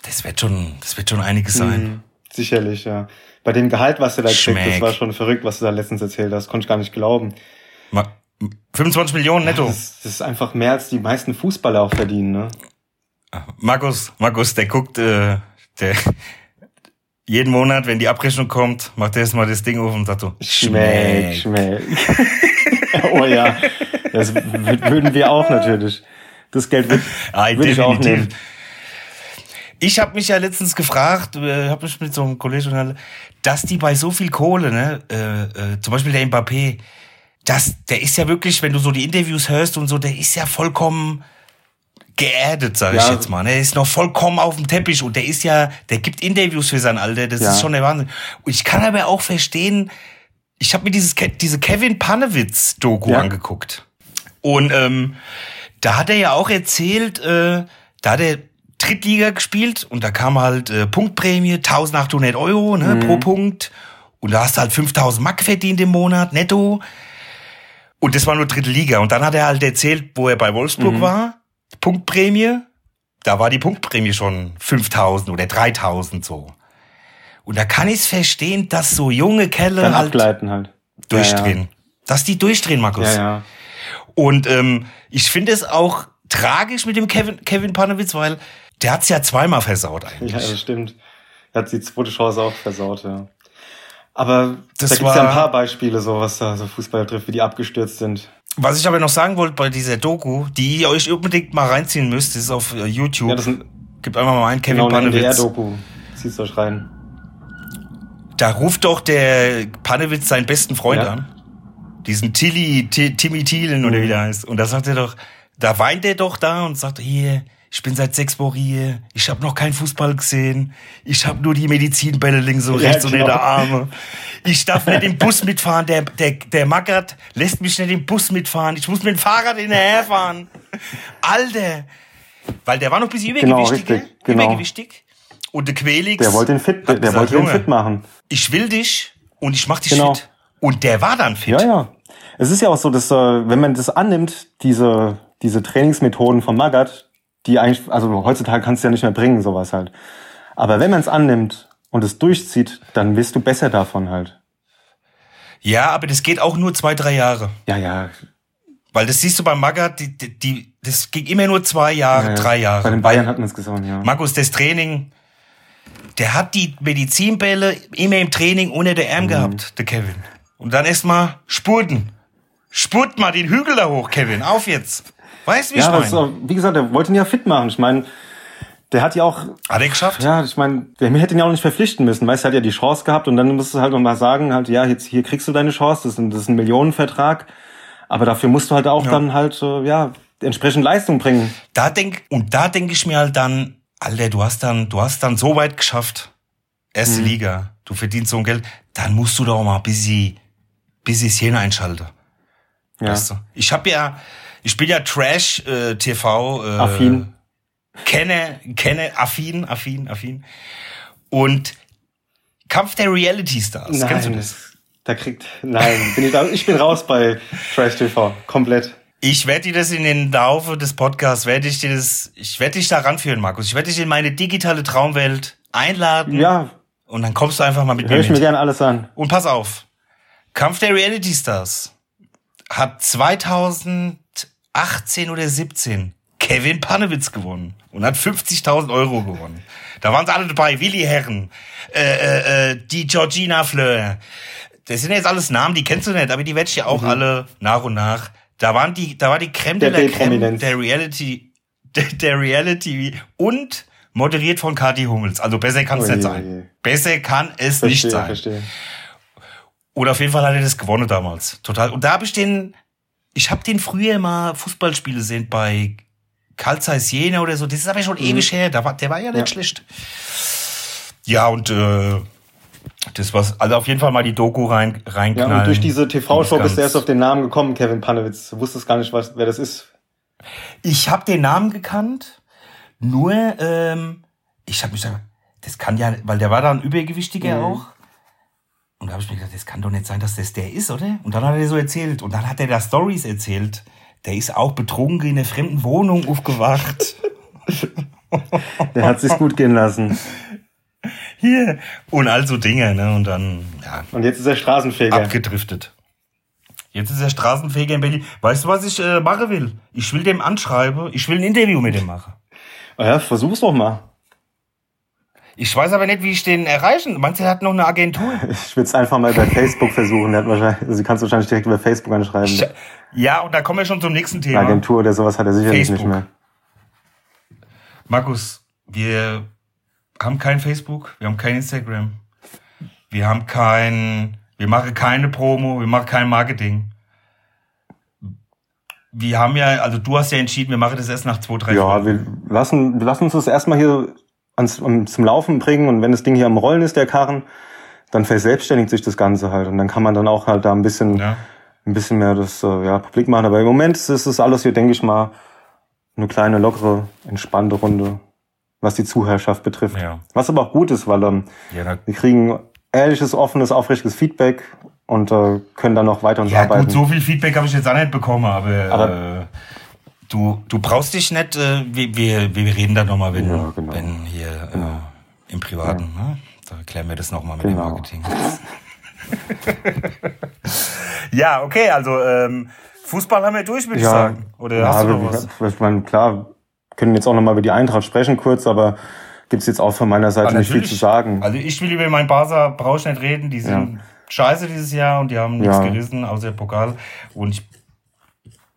das wird schon, das wird schon einiges sein. Mhm, sicherlich, ja. Bei dem Gehalt, was du da kriegst, das Schmeck. war schon verrückt, was du da letztens erzählt hast. Konnte ich gar nicht glauben. Ma- 25 Millionen netto. Das, das ist einfach mehr, als die meisten Fußballer auch verdienen, ne? Markus, Markus, der guckt, äh, der jeden Monat, wenn die Abrechnung kommt, macht er erstmal das Ding auf und sagt so, Schmeckt, schmeckt. <laughs> oh ja, das würden wir auch natürlich. Das Geld würde Ah, würd ich auch nehmen. Ich habe mich ja letztens gefragt, äh, habe mich mit so einem Kollegen dass die bei so viel Kohle, ne, äh, äh, zum Beispiel der Mbappé, das, der ist ja wirklich, wenn du so die Interviews hörst und so, der ist ja vollkommen geerdet, sag ich Ja. jetzt mal. ne? Der ist noch vollkommen auf dem Teppich und der ist ja, der gibt Interviews für sein Alter, das Ja. ist schon der Wahnsinn. Und ich kann aber auch verstehen, ich habe mir dieses, diese Kevin Panewitz-Doku Ja. angeguckt. Und ähm, da hat er ja auch erzählt, äh, da hat der Drittliga gespielt und da kam halt äh, Punktprämie, 1800 Euro ne, pro Punkt. Und da hast du halt 5000 Mark verdient im Monat, netto. Und das war nur dritte Liga. Und dann hat er halt erzählt, wo er bei Wolfsburg war. Punktprämie. Da war die Punktprämie schon 5000 oder 3000 so. Und da kann ich es verstehen, dass so junge Kerle Dann halt abgleiten halt. durchdrehen. Dass die durchdrehen, Markus. Ja, ja. Und ähm, ich finde es auch tragisch mit dem Kevin, Kevin Panowitz, weil der hat's ja zweimal versaut eigentlich. Ja, das stimmt. Er hat die zweite Chance auch versaut, ja. Aber Das da gibt's ja war- ein paar Beispiele, so was da so Fußball trifft, wie die abgestürzt sind. Was ich aber noch sagen wollte bei dieser Doku, die ihr euch unbedingt mal reinziehen müsst, ist auf äh, YouTube. Ja, das ein, Gibt einfach mal einen Kevin genau Panewitz. NDR-Doku. Zieh's euch rein. Da ruft doch der Panewitz seinen besten Freund Ja. an. Diesen Tilly, Ti- Timmy Thielen oder wie der heißt. Und da sagt er doch, da weint er doch da und sagt, hier, ich bin seit sechs Wochen hier, ich habe noch keinen Fußball gesehen, ich habe nur die Medizinbälle links und Ja, rechts unter genau. der Arme. Ich darf nicht im Bus mitfahren, der, der, der Mackert lässt mich nicht im Bus mitfahren, ich muss mit dem Fahrrad hinterherfahren. Alter! Weil der war noch ein bisschen Genau, übergewichtig, richtig, gell? genau. übergewichtig. Und der Quelix. Der wollte ihn fit, der gesagt, wollte ihn fit machen. ich will dich und ich mach dich Genau. fit. Und der war dann fit. Ja, ja. Es ist ja auch so, dass äh, wenn man das annimmt, diese diese Trainingsmethoden von Magath, die eigentlich, also heutzutage kannst du ja nicht mehr bringen, sowas halt. Aber wenn man es annimmt und es durchzieht, dann wirst du besser davon halt. Ja, aber das geht auch nur zwei, drei Jahre. Ja, ja. Weil das siehst du bei Magath, die, die, die, das ging immer nur zwei Jahre, ja, ja. drei Bei Jahre. den Bayern hat man es gesagt, ja. Markus, das Training, der hat die Medizinbälle immer im Training unter der Mhm. Arm gehabt, der Kevin. Und dann erstmal spurten. Spurt mal den Hügel da hoch, Kevin. Auf jetzt. Weißt du, wie Ja, ich meine? wie gesagt, er wollte ihn ja fit machen. Ich meine, der hat ja auch, Hat er geschafft? ja, ich meine, der hätte ihn ja auch nicht verpflichten müssen. Weißt du, er hat ja die Chance gehabt und dann musst du halt noch mal sagen, halt, ja, jetzt hier kriegst du deine Chance, das ist ein, das ist ein Millionenvertrag. Aber dafür musst du halt auch dann halt, äh, ja, entsprechend Leistung bringen. Da denk, und da denke ich mir halt dann, Alter, du hast dann, du hast dann so weit geschafft. Erste Mhm. Liga. Du verdienst so ein Geld. Dann musst du doch mal ein bisschen, bisschen Szene einschalten. Ja. Weißt du? Ich habe ja, ich bin ja Trash äh, TV äh, Affin. Kenne, kenne affin, affin, affin. Und Kampf der Reality Stars. Kennst du Nein, das? da kriegt, nein, bin ich, da, ich bin raus bei Trash TV, komplett. Ich werde dir das in den Laufe des Podcasts, werde ich dir das, ich werde dich da ranführen, Markus. Ich werde dich in meine digitale Traumwelt einladen. Ja, Und dann kommst du einfach mal mit höre mir ich mir mit. gerne alles an. Und pass auf. Kampf der Reality Stars hat 2018 oder 17 Kevin Panewitz gewonnen und hat 50.000 Euro gewonnen. Da waren sie alle dabei, Willi Herren, äh, äh, äh, die Georgina Fleur. Das sind jetzt alles Namen, die kennst du nicht, aber die werde ich ja auch alle nach und nach. Da waren die, da war die Creme Der de la Creme der Reality, der, der Reality und moderiert von Kati Hummels. Also besser kann es nicht sein. Besser kann es nicht Verstehe, sein. verstehe. Oder auf jeden Fall hat er das gewonnen damals. Total. Und da habe ich den, ich habe den früher mal Fußballspiele gesehen bei Carl Zeiss Jena oder so. Das ist aber schon ewig her. Da war, der war ja nicht Mhm. Ja. schlecht. Ja, und äh, das war also auf jeden Fall mal die Doku rein, Ja, reinknallen. und durch diese TV-Show bist du erst auf den Namen gekommen, Kevin Panewitz. Du wusstest gar nicht, was, wer das ist. Ich habe den Namen gekannt, nur ähm, ich habe mich gedacht, das kann ja, weil der war da ein Übergewichtiger auch. Und da habe ich mir gedacht, das kann doch nicht sein, dass das der ist, oder? Und dann hat er so erzählt. Und dann hat er da Stories erzählt. Der ist auch betrunken in einer fremden Wohnung aufgewacht. <laughs> Der hat sich's gut gehen lassen. Hier. Und all so Dinge, ne? Und dann, ja, Und jetzt ist er Straßenfeger. abgedriftet. Jetzt ist er Straßenfeger in Berlin. Weißt du, was ich äh, machen will? Ich will dem anschreiben. Ich will ein Interview mit dem machen. Ja, versuch's doch mal. Ich weiß aber nicht, wie ich den erreichen. Meinst du, er hat noch eine Agentur? <laughs> Ich würde es einfach mal bei Facebook versuchen. Der hat wahrscheinlich, also, sie kannst du wahrscheinlich direkt über Facebook anschreiben. Ja, und da kommen wir schon zum nächsten Eine Thema. Agentur oder sowas hat er sicherlich Facebook. nicht mehr. Markus, wir haben kein Facebook, wir haben kein Instagram, wir haben kein, wir machen keine Promo, wir machen kein Marketing. Wir haben ja, also du hast ja entschieden, wir machen das erst nach zwei, drei Ja, Folgen. wir lassen, wir lassen uns das erstmal hier ans, um, zum Laufen bringen und wenn das Ding hier am Rollen ist, der Karren, dann verselbstständigt sich das Ganze halt und dann kann man dann auch halt da ein bisschen, Ja. ein bisschen mehr das äh, ja, publik machen. Aber im Moment ist es alles hier, denke ich mal, eine kleine, lockere, entspannte Runde. was die Zuhörerschaft betrifft. Ja. Was aber auch gut ist, weil ähm, Ja, wir kriegen ehrliches, offenes, aufrichtiges Feedback und äh, können dann noch weiter uns ja arbeiten. gut, so viel Feedback habe ich jetzt auch nicht bekommen, aber, Aber- äh, du, du brauchst dich nicht, äh, wir, wir, wir reden da nochmal, wenn, Ja, genau. wenn hier äh, im Privaten, ne? da klären wir das nochmal mit Genau. dem Marketing. <laughs> ja, okay, also ähm, Fußball haben wir durch, würde ich sagen. Oder ja, hast du wir- noch was? wir- Ich meine, klar, können jetzt auch noch mal über die Eintracht sprechen kurz, aber gibt's jetzt auch von meiner Seite Ah, nicht viel zu sagen. Also ich will über meinen Barca brauche ich nicht reden. Die sind scheiße dieses Jahr und die haben nichts Ja. gerissen, außer Pokal. Und ich,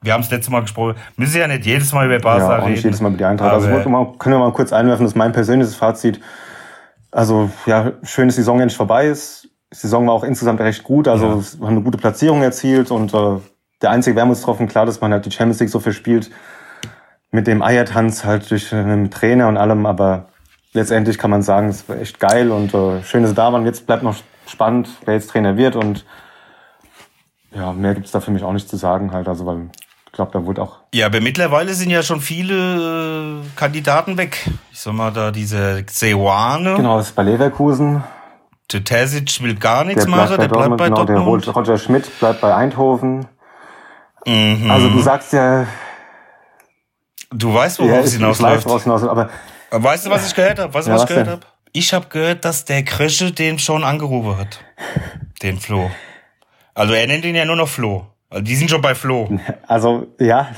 wir haben es letztes Mal gesprochen. Müssen ja nicht jedes Mal über Barca ja, auch reden. nicht jedes Mal über die Eintracht. Also Aber- wollte mal, können wir mal kurz einwerfen, das ist mein persönliches Fazit. Also ja, schön, dass die Saison endlich vorbei ist. Die Saison war auch insgesamt recht gut, also Ja. war eine gute Platzierung erzielt und äh, der einzige Wermutstropfen, klar, dass man halt die Champions League so verspielt, mit dem Eiertanz halt durch einen Trainer und allem, aber letztendlich kann man sagen, es war echt geil und äh, schön, dass sie da waren. Jetzt bleibt noch spannend, wer jetzt Trainer wird und ja, mehr gibt's da für mich auch nicht zu sagen halt, also weil glaube, da wurde auch Ja, aber mittlerweile sind ja schon viele äh, Kandidaten weg. Ich sag mal, da diese Xewane, genau, das ist bei Leverkusen. der Terzic will gar nichts Der machen, der bleibt bei genau, der Dortmund. Roger Roger Schmidt bleibt bei Eindhoven. Mhm. Also du sagst ja, du weißt, ja worauf ich, es ich weiß, hinausläuft. aber Weißt du, was ich gehört habe? Weißt du, Ja, was was ich gehört habe? Ich habe gehört, dass der Krösche den schon angerufen hat. Den Flo. Also er nennt ihn ja nur noch Flo. Also die sind schon bei Flo. <laughs> also ja,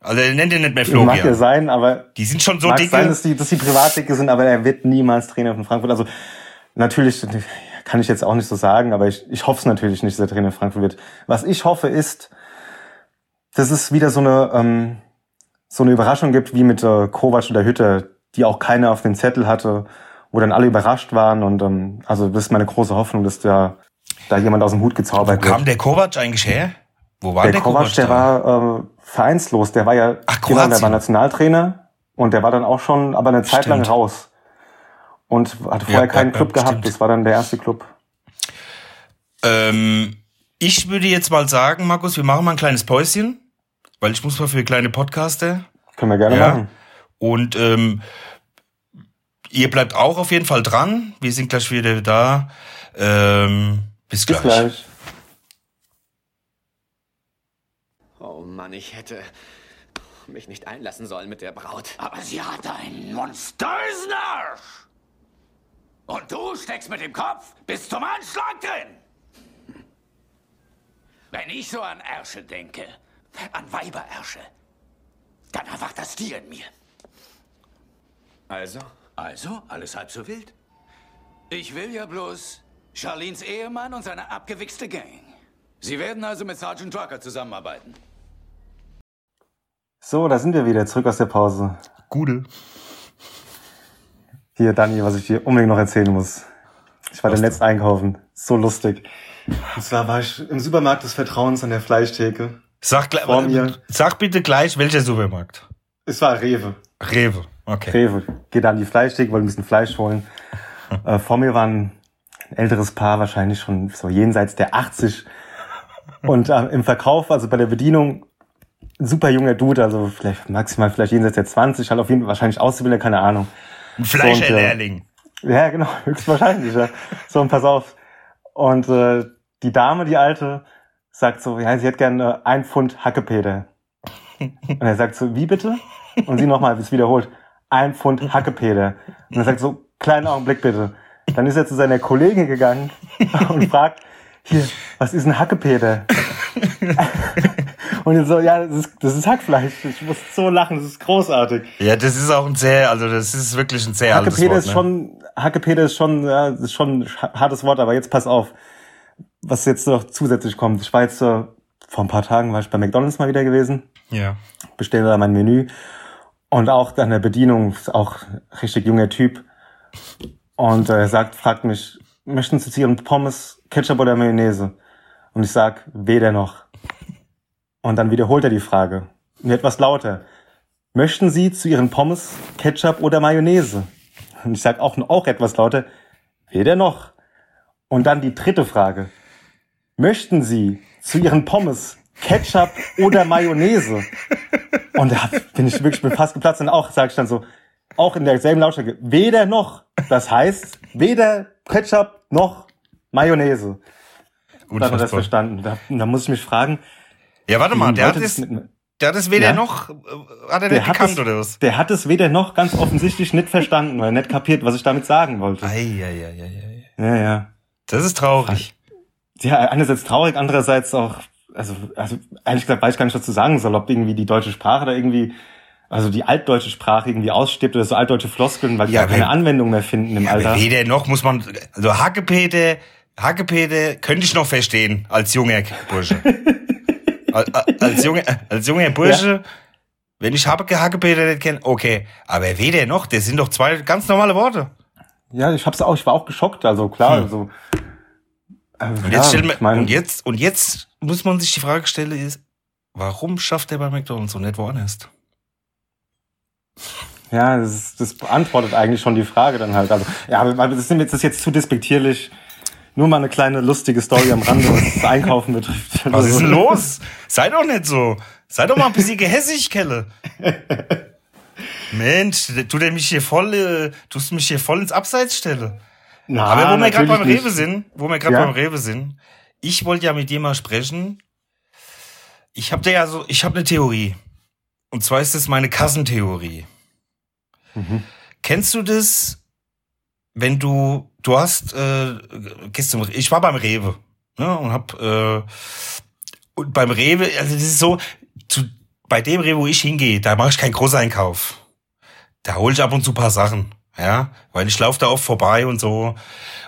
Also er nennt ihn nicht mehr Flo. mag ja sein, aber Die sind schon so mag dicke. sein, dass die, dass die Privatdicke sind, aber er wird niemals Trainer von Frankfurt. Also natürlich kann ich jetzt auch nicht so sagen, aber ich, ich hoffe es natürlich nicht, dass er Trainer in Frankfurt wird. Was ich hoffe ist, dass es wieder so eine ähm, so eine Überraschung gibt wie mit äh, Kovac oder Hütter, die auch keiner auf den Zettel hatte, wo dann alle überrascht waren und ähm, also das ist meine große Hoffnung, dass da da jemand aus dem Hut Wo gezaubert kam wird. der Kovac eigentlich her? Wo war Der, der, Kovac, der war äh, vereinslos, der war ja Ach, genau, der war Nationaltrainer und der war dann auch schon aber eine Zeit lang Stimmt. raus und hatte vorher Ja, keinen ja, Club ja, gehabt. stimmt. Das war dann der erste Club. Ähm, ich würde jetzt mal sagen, Markus, wir machen mal ein kleines Päuschen, weil ich muss mal für kleine Podcaster. Können wir gerne machen. Und ähm, ihr bleibt auch auf jeden Fall dran. Wir sind gleich wieder da. Ähm, bis Bis gleich. gleich. Oh Mann, ich hätte mich nicht einlassen sollen mit der Braut. Aber sie hat einen monströsen Arsch. Und du steckst mit dem Kopf bis zum Anschlag drin. Wenn ich so an Ärsche denke, an Weiberärsche, dann erwacht das Tier in mir. Also? Also, alles halb so wild. Ich will ja bloß Charlens Ehemann und seine abgewichste Gang. Sie werden also mit Sergeant Drucker zusammenarbeiten. So, da sind wir wieder zurück aus der Pause. Gute. Hier, Dani, was ich dir unbedingt noch erzählen muss. Ich war demnächst einkaufen. So lustig. Und zwar war ich im Supermarkt des Vertrauens an der Fleischtheke. Sag, gleich- Vor mir. sag bitte gleich, welcher Supermarkt? Es war Rewe. Rewe. Okay. Rewe. Geht an die Fleischtheke, wollte ein bisschen Fleisch holen. <laughs> Äh, vor mir war ein älteres Paar, wahrscheinlich schon so jenseits der 80. Und äh, im Verkauf, also bei der Bedienung, super junger Dude, also vielleicht maximal vielleicht jenseits der 20, halt auf jeden Fall wahrscheinlich Auszubildender, keine Ahnung. Ein Fleischerlehrling. Ja, genau, <laughs> höchstwahrscheinlich. Ja. So, und pass auf. Und äh, die Dame, die Alte, sagt so, ja, sie hätte gerne äh, ein Pfund Hackepeter. <laughs> Und er sagt so, wie bitte? Und sie nochmal, es wiederholt, ein Pfund Hackepeter. Und er sagt so, kleinen Augenblick bitte. Dann ist er zu seiner Kollegin gegangen <laughs> und fragt, hier, was ist ein Hackepeter? Und so, ja, das ist, das ist Hackfleisch. Ich muss so lachen, das ist großartig. Ja, das ist auch ein sehr, also das ist wirklich ein sehr altes Hackepeter Wort. ist ne? schon, Hackepeter ist schon, ja, ist schon ein hartes Wort, aber jetzt pass auf, was jetzt noch zusätzlich kommt. Ich war jetzt äh, vor ein paar Tagen war ich bei McDonalds mal wieder gewesen, Ja. bestelle da mein Menü und auch an der Bedienung ist auch richtig junger Typ und äh, er sagt, fragt mich, möchten Sie zu Ihren Pommes Ketchup oder Mayonnaise? Und ich sag, weder noch. Und dann wiederholt er die Frage, mir etwas lauter. Möchten Sie zu Ihren Pommes Ketchup oder Mayonnaise? Und ich sag auch, auch etwas lauter, weder noch. Und dann die dritte Frage. Möchten Sie zu Ihren Pommes Ketchup oder Mayonnaise? Und da bin ich wirklich bin fast geplatzt und auch sage ich dann so, auch in derselben Lautstärke, weder noch. Das heißt, weder Ketchup noch Mayonnaise. Da hat man das verstanden. Da, da muss ich mich fragen. Ja, warte mal, der hat, es, der hat es weder Ja? noch, äh, hat er der nicht gekannt es, oder was? Der hat es weder noch ganz offensichtlich nicht verstanden, weil er nicht kapiert, was ich damit sagen wollte. Eieieiei. Ja, ja. Das ist traurig. Ja, einerseits traurig, andererseits auch, also, also ehrlich gesagt weiß ich gar nicht, was zu sagen soll, ob irgendwie die deutsche Sprache da irgendwie, also die altdeutsche Sprache irgendwie ausstirbt oder so altdeutsche Floskeln, weil die Ja, ja, keine Anwendung mehr finden im Ja, Alter. weder noch muss man, also Hackepete, Hackepete könnte ich noch verstehen als junger Bursche. <laughs> als, junger, als junger Bursche, wenn ich Hackepete nicht kenne, okay. Aber weder noch, das sind doch zwei ganz normale Worte. Ja, ich hab's auch, ich war auch geschockt, also klar, Hm. also. äh, Und ja, jetzt, stellt man, ich mein, und jetzt, und jetzt muss man sich die Frage stellen, ist, warum schafft er bei McDonalds und nicht woanders? Ja, das, das beantwortet eigentlich schon die Frage dann halt. Also, ja, aber das ist jetzt, das ist jetzt zu despektierlich. Nur mal eine kleine lustige Story am Rande, was das Einkaufen betrifft. <laughs> Was ist denn los? Sei doch nicht so. Sei doch mal ein bisschen gehässig, Kelle. Mensch, tut er mich hier voll, äh, tust mich hier voll ins Abseits stellen. Na, Aber wo wir gerade beim Rewe nicht. sind, wo wir gerade Ja. beim Rewe sind, ich wollte ja mit dir mal sprechen. Ich habe da ja so, ich habe eine Theorie. Und zwar ist das meine Kassentheorie. Mhm. Kennst du das, wenn du, du hast, äh, gehst zum, ich war beim Rewe ne, und hab äh, und beim Rewe, also das ist so, zu, bei dem Rewe, wo ich hingehe, da mache ich keinen Großeinkauf. Da hole ich ab und zu ein paar Sachen, ja, weil ich laufe da oft vorbei und so.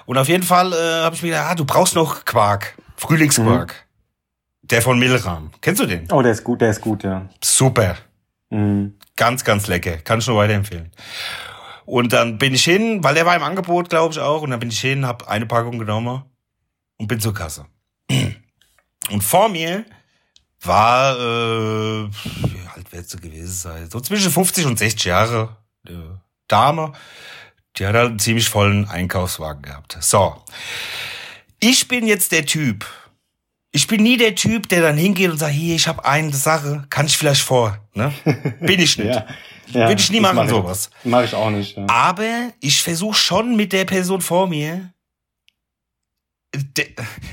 Und auf jeden Fall äh, habe ich mir gedacht, ah, du brauchst noch Quark, Frühlingsquark, der von Milram. Kennst du den? Oh, der ist gut, der ist gut, ja. Super. Mhm. Ganz, ganz lecker. Kann ich nur weiterempfehlen. Und dann bin ich hin, weil der war im Angebot, glaube ich auch. Und dann bin ich hin, habe eine Packung genommen und bin zur Kasse. <clears throat> Und vor mir war, äh, wie alt wird sie gewesen sein? So zwischen 50 und 60 Jahre äh, Dame. Die hat halt einen ziemlich vollen Einkaufswagen gehabt. So. Ich bin jetzt der Typ. Ich bin nie der Typ, der dann hingeht und sagt, hier, ich habe eine Sache, kann ich vielleicht vor. Ne? <laughs> Bin ich nicht. Ja. Ja Würde ich nie machen, mach sowas. Mach ich auch nicht, ja. Aber ich versuche schon mit der Person vor mir de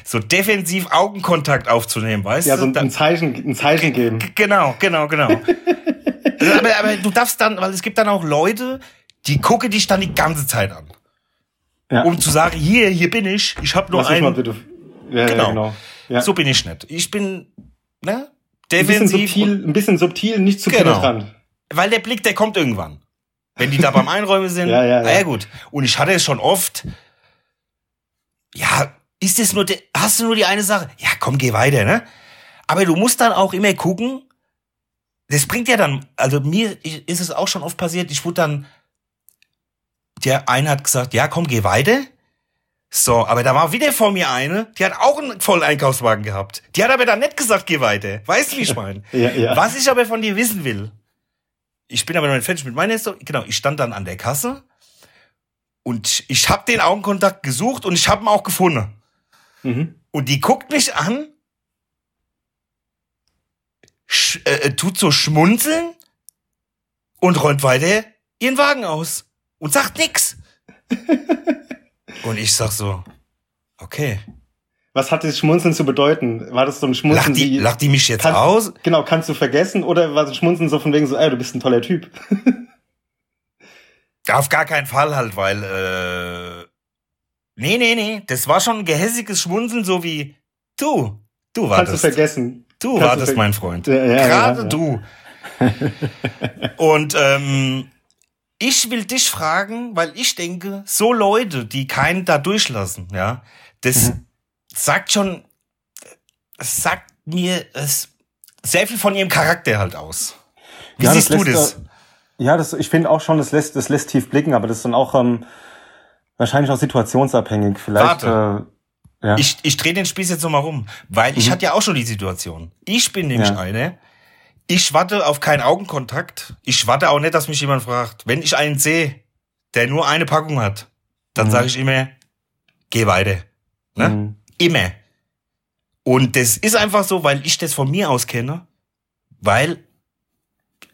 so defensiv Augenkontakt aufzunehmen, weißt Ja, du? so ein, Zeichen, ein Zeichen geben. Genau, genau, genau. <laughs> aber, aber du darfst dann, weil es gibt dann auch Leute, die gucken dich dann die ganze Zeit an. Ja. Um zu sagen, hier, hier bin ich, ich habe nur Lass mich mal einen. bitte. Ja, Genau. ja, genau. Ja. So bin ich nicht. Ich bin, ne? ein bisschen Defensiv. subtil, ein bisschen subtil, nicht zu Genau. penetrant. Weil der Blick, der kommt irgendwann. Wenn die da beim Einräumen sind. <laughs> Ja, ja, ja. ja, gut. Und ich hatte es schon oft. Ja, ist es nur, hast du nur die eine Sache? Ja, komm, geh weiter, ne? Aber du musst dann auch immer gucken. Das bringt ja dann, also mir ist es auch schon oft passiert, ich wurde dann, der eine hat gesagt, ja, komm, geh weiter. So, aber da war wieder vor mir eine, die hat auch einen vollen Einkaufswagen gehabt. Die hat aber dann nicht gesagt, geh weiter. Weißt du, wie ich meine? <laughs> Ja, ja. Was ich aber von dir wissen will, ich bin aber noch nicht fertig mit meiner Story. Genau, ich stand dann an der Kasse und ich habe den Augenkontakt gesucht und ich habe ihn auch gefunden. Mhm. Und die guckt mich an, sch, äh, tut so schmunzeln und räumt weiter ihren Wagen aus und sagt nix. <laughs> und ich sag so, okay. Was hat das Schmunzeln zu bedeuten? War das so ein Schmunzeln Lacht die, wie, lacht die mich jetzt Kannst- aus? genau, kannst du vergessen? Oder war das Schmunzeln so von wegen so, ey, du bist ein toller Typ? <laughs> Auf gar keinen Fall halt, weil, äh, nee, nee, nee, das war schon ein gehässiges Schmunzeln, so wie, du, du Kannst du wartest, vergessen? du kannst wartest, ver- mein Freund. Ja, ja, Gerade ja. du. <laughs> Und, ähm, ich will dich fragen, weil ich denke, so Leute, die keinen da durchlassen, ja, das Mhm. Sagt schon, es sagt mir es sehr viel von ihrem Charakter halt aus. Wie Ja, siehst du lässt, das? Ja, das, ich finde auch schon, das lässt, das lässt tief blicken, aber das ist dann auch ähm, wahrscheinlich auch situationsabhängig. Vielleicht. Warte. Äh, ja. Ich, ich drehe den Spieß jetzt nochmal rum, weil ich Mhm. hatte ja auch schon die Situation. Ich bin nämlich Ja. eine, ich warte auf keinen Augenkontakt. Ich warte auch nicht, dass mich jemand fragt. Wenn ich einen sehe, der nur eine Packung hat, dann Mhm. sage ich immer, geh weiter. Ne? Mhm. Immer. Und das ist einfach so, weil ich das von mir aus kenne, weil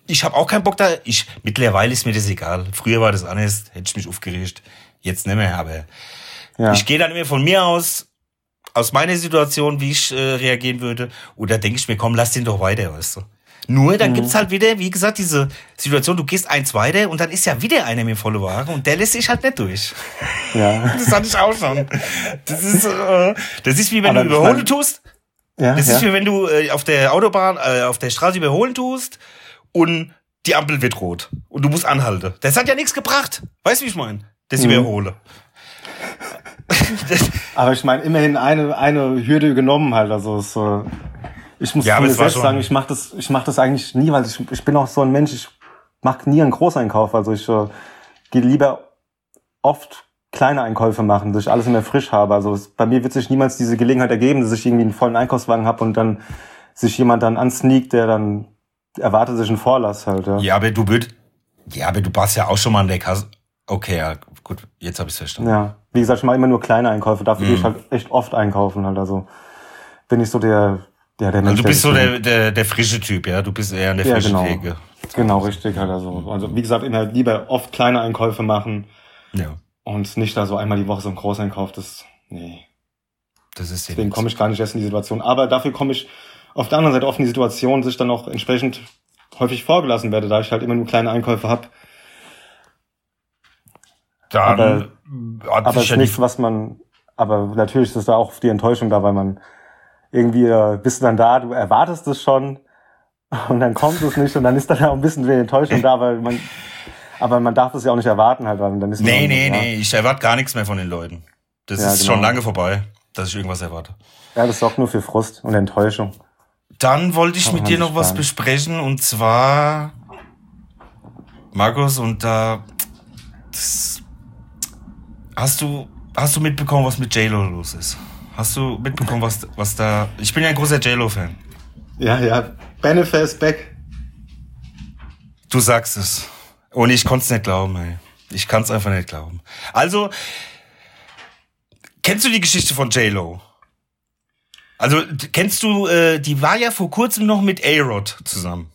ich habe auch keinen Bock da. Ich mittlerweile ist mir das egal. Früher war das anders, hätte ich mich aufgeregt. Jetzt nicht mehr, aber Ja. ich gehe dann immer von mir aus, aus meiner Situation, wie ich äh, reagieren würde. Oder denke ich mir, komm, lass den doch weiter, weißt du. Nur dann gibt's halt wieder, wie gesagt, diese Situation, du gehst eins weiter und dann ist ja wieder einer mit volle Ware und der lässt sich halt nicht durch. ja. <laughs> Das hatte ich auch schon. Das ist, äh, das ist wie wenn Aber du überholen mein- tust. ja, Das ja. ist wie wenn du äh, auf der Autobahn, äh, auf der Straße überholen tust und die Ampel wird rot und du musst anhalten. Das hat ja nichts gebracht. Weißt du, wie ich meine? Das Mhm. überhole. Aber ich meine, immerhin eine, eine Hürde genommen halt. Also es, äh, ich muss Ja, mir selbst sagen, ich mache das, ich mach das eigentlich nie, weil ich, ich bin auch so ein Mensch, ich mache nie einen Großeinkauf. Also ich äh, gehe lieber oft kleine Einkäufe machen, dass ich alles immer frisch habe. Also es, bei mir wird sich niemals diese Gelegenheit ergeben, dass ich irgendwie einen vollen Einkaufswagen habe und dann sich jemand dann ansneakt, der dann erwartet sich einen Vorlass halt. Ja. ja, aber du würd, ja, aber du warst ja auch schon mal an der Kasse. Okay, ja, gut, jetzt habe ich verstanden. Ja, wie gesagt, ich mache immer nur kleine Einkäufe. Dafür Mhm. gehe ich halt echt oft einkaufen halt. Also bin ich so der, der, der Also du bist so der, der, der frische Typ, ja. Du bist eher an der Ja, frische genau. Theke. Genau, richtig halt. Also, also wie gesagt, immer lieber oft kleine Einkäufe machen Ja, und nicht da so einmal die Woche so ein Großeinkauf. Das, nee. das ist Deswegen komme ich gar nicht erst in die Situation. Aber dafür komme ich auf der anderen Seite oft in die Situation, dass ich dann auch entsprechend häufig vorgelassen werde, da ich halt immer nur kleine Einkäufe habe. Dann aber- Aber ja ist die nichts, was man, aber natürlich ist da auch die Enttäuschung da, weil man irgendwie äh, bist du dann da, du erwartest es schon und dann kommt es nicht und dann ist dann auch ein bisschen die Enttäuschung da, weil man, aber man darf es ja auch nicht erwarten halt, weil dann ist Nee, nee, ja. nee, ich erwarte gar nichts mehr von den Leuten. Das Ja, ist genau. schon lange vorbei, dass ich irgendwas erwarte. Ja, das sorgt nur für Frust und Enttäuschung. Dann wollte ich mit dir noch was besprechen und zwar Markus und da das, hast du hast du mitbekommen, was mit JLo los ist? Hast du mitbekommen, was was da Ich bin ja ein großer JLo Fan. Ja, ja. Benefit is back. Du sagst es. Und ich konnte es nicht glauben, ey. Ich kann es einfach nicht glauben. Also, kennst du die Geschichte von J-Lo? Also, kennst du, äh, die war ja vor kurzem noch mit A-Rod zusammen.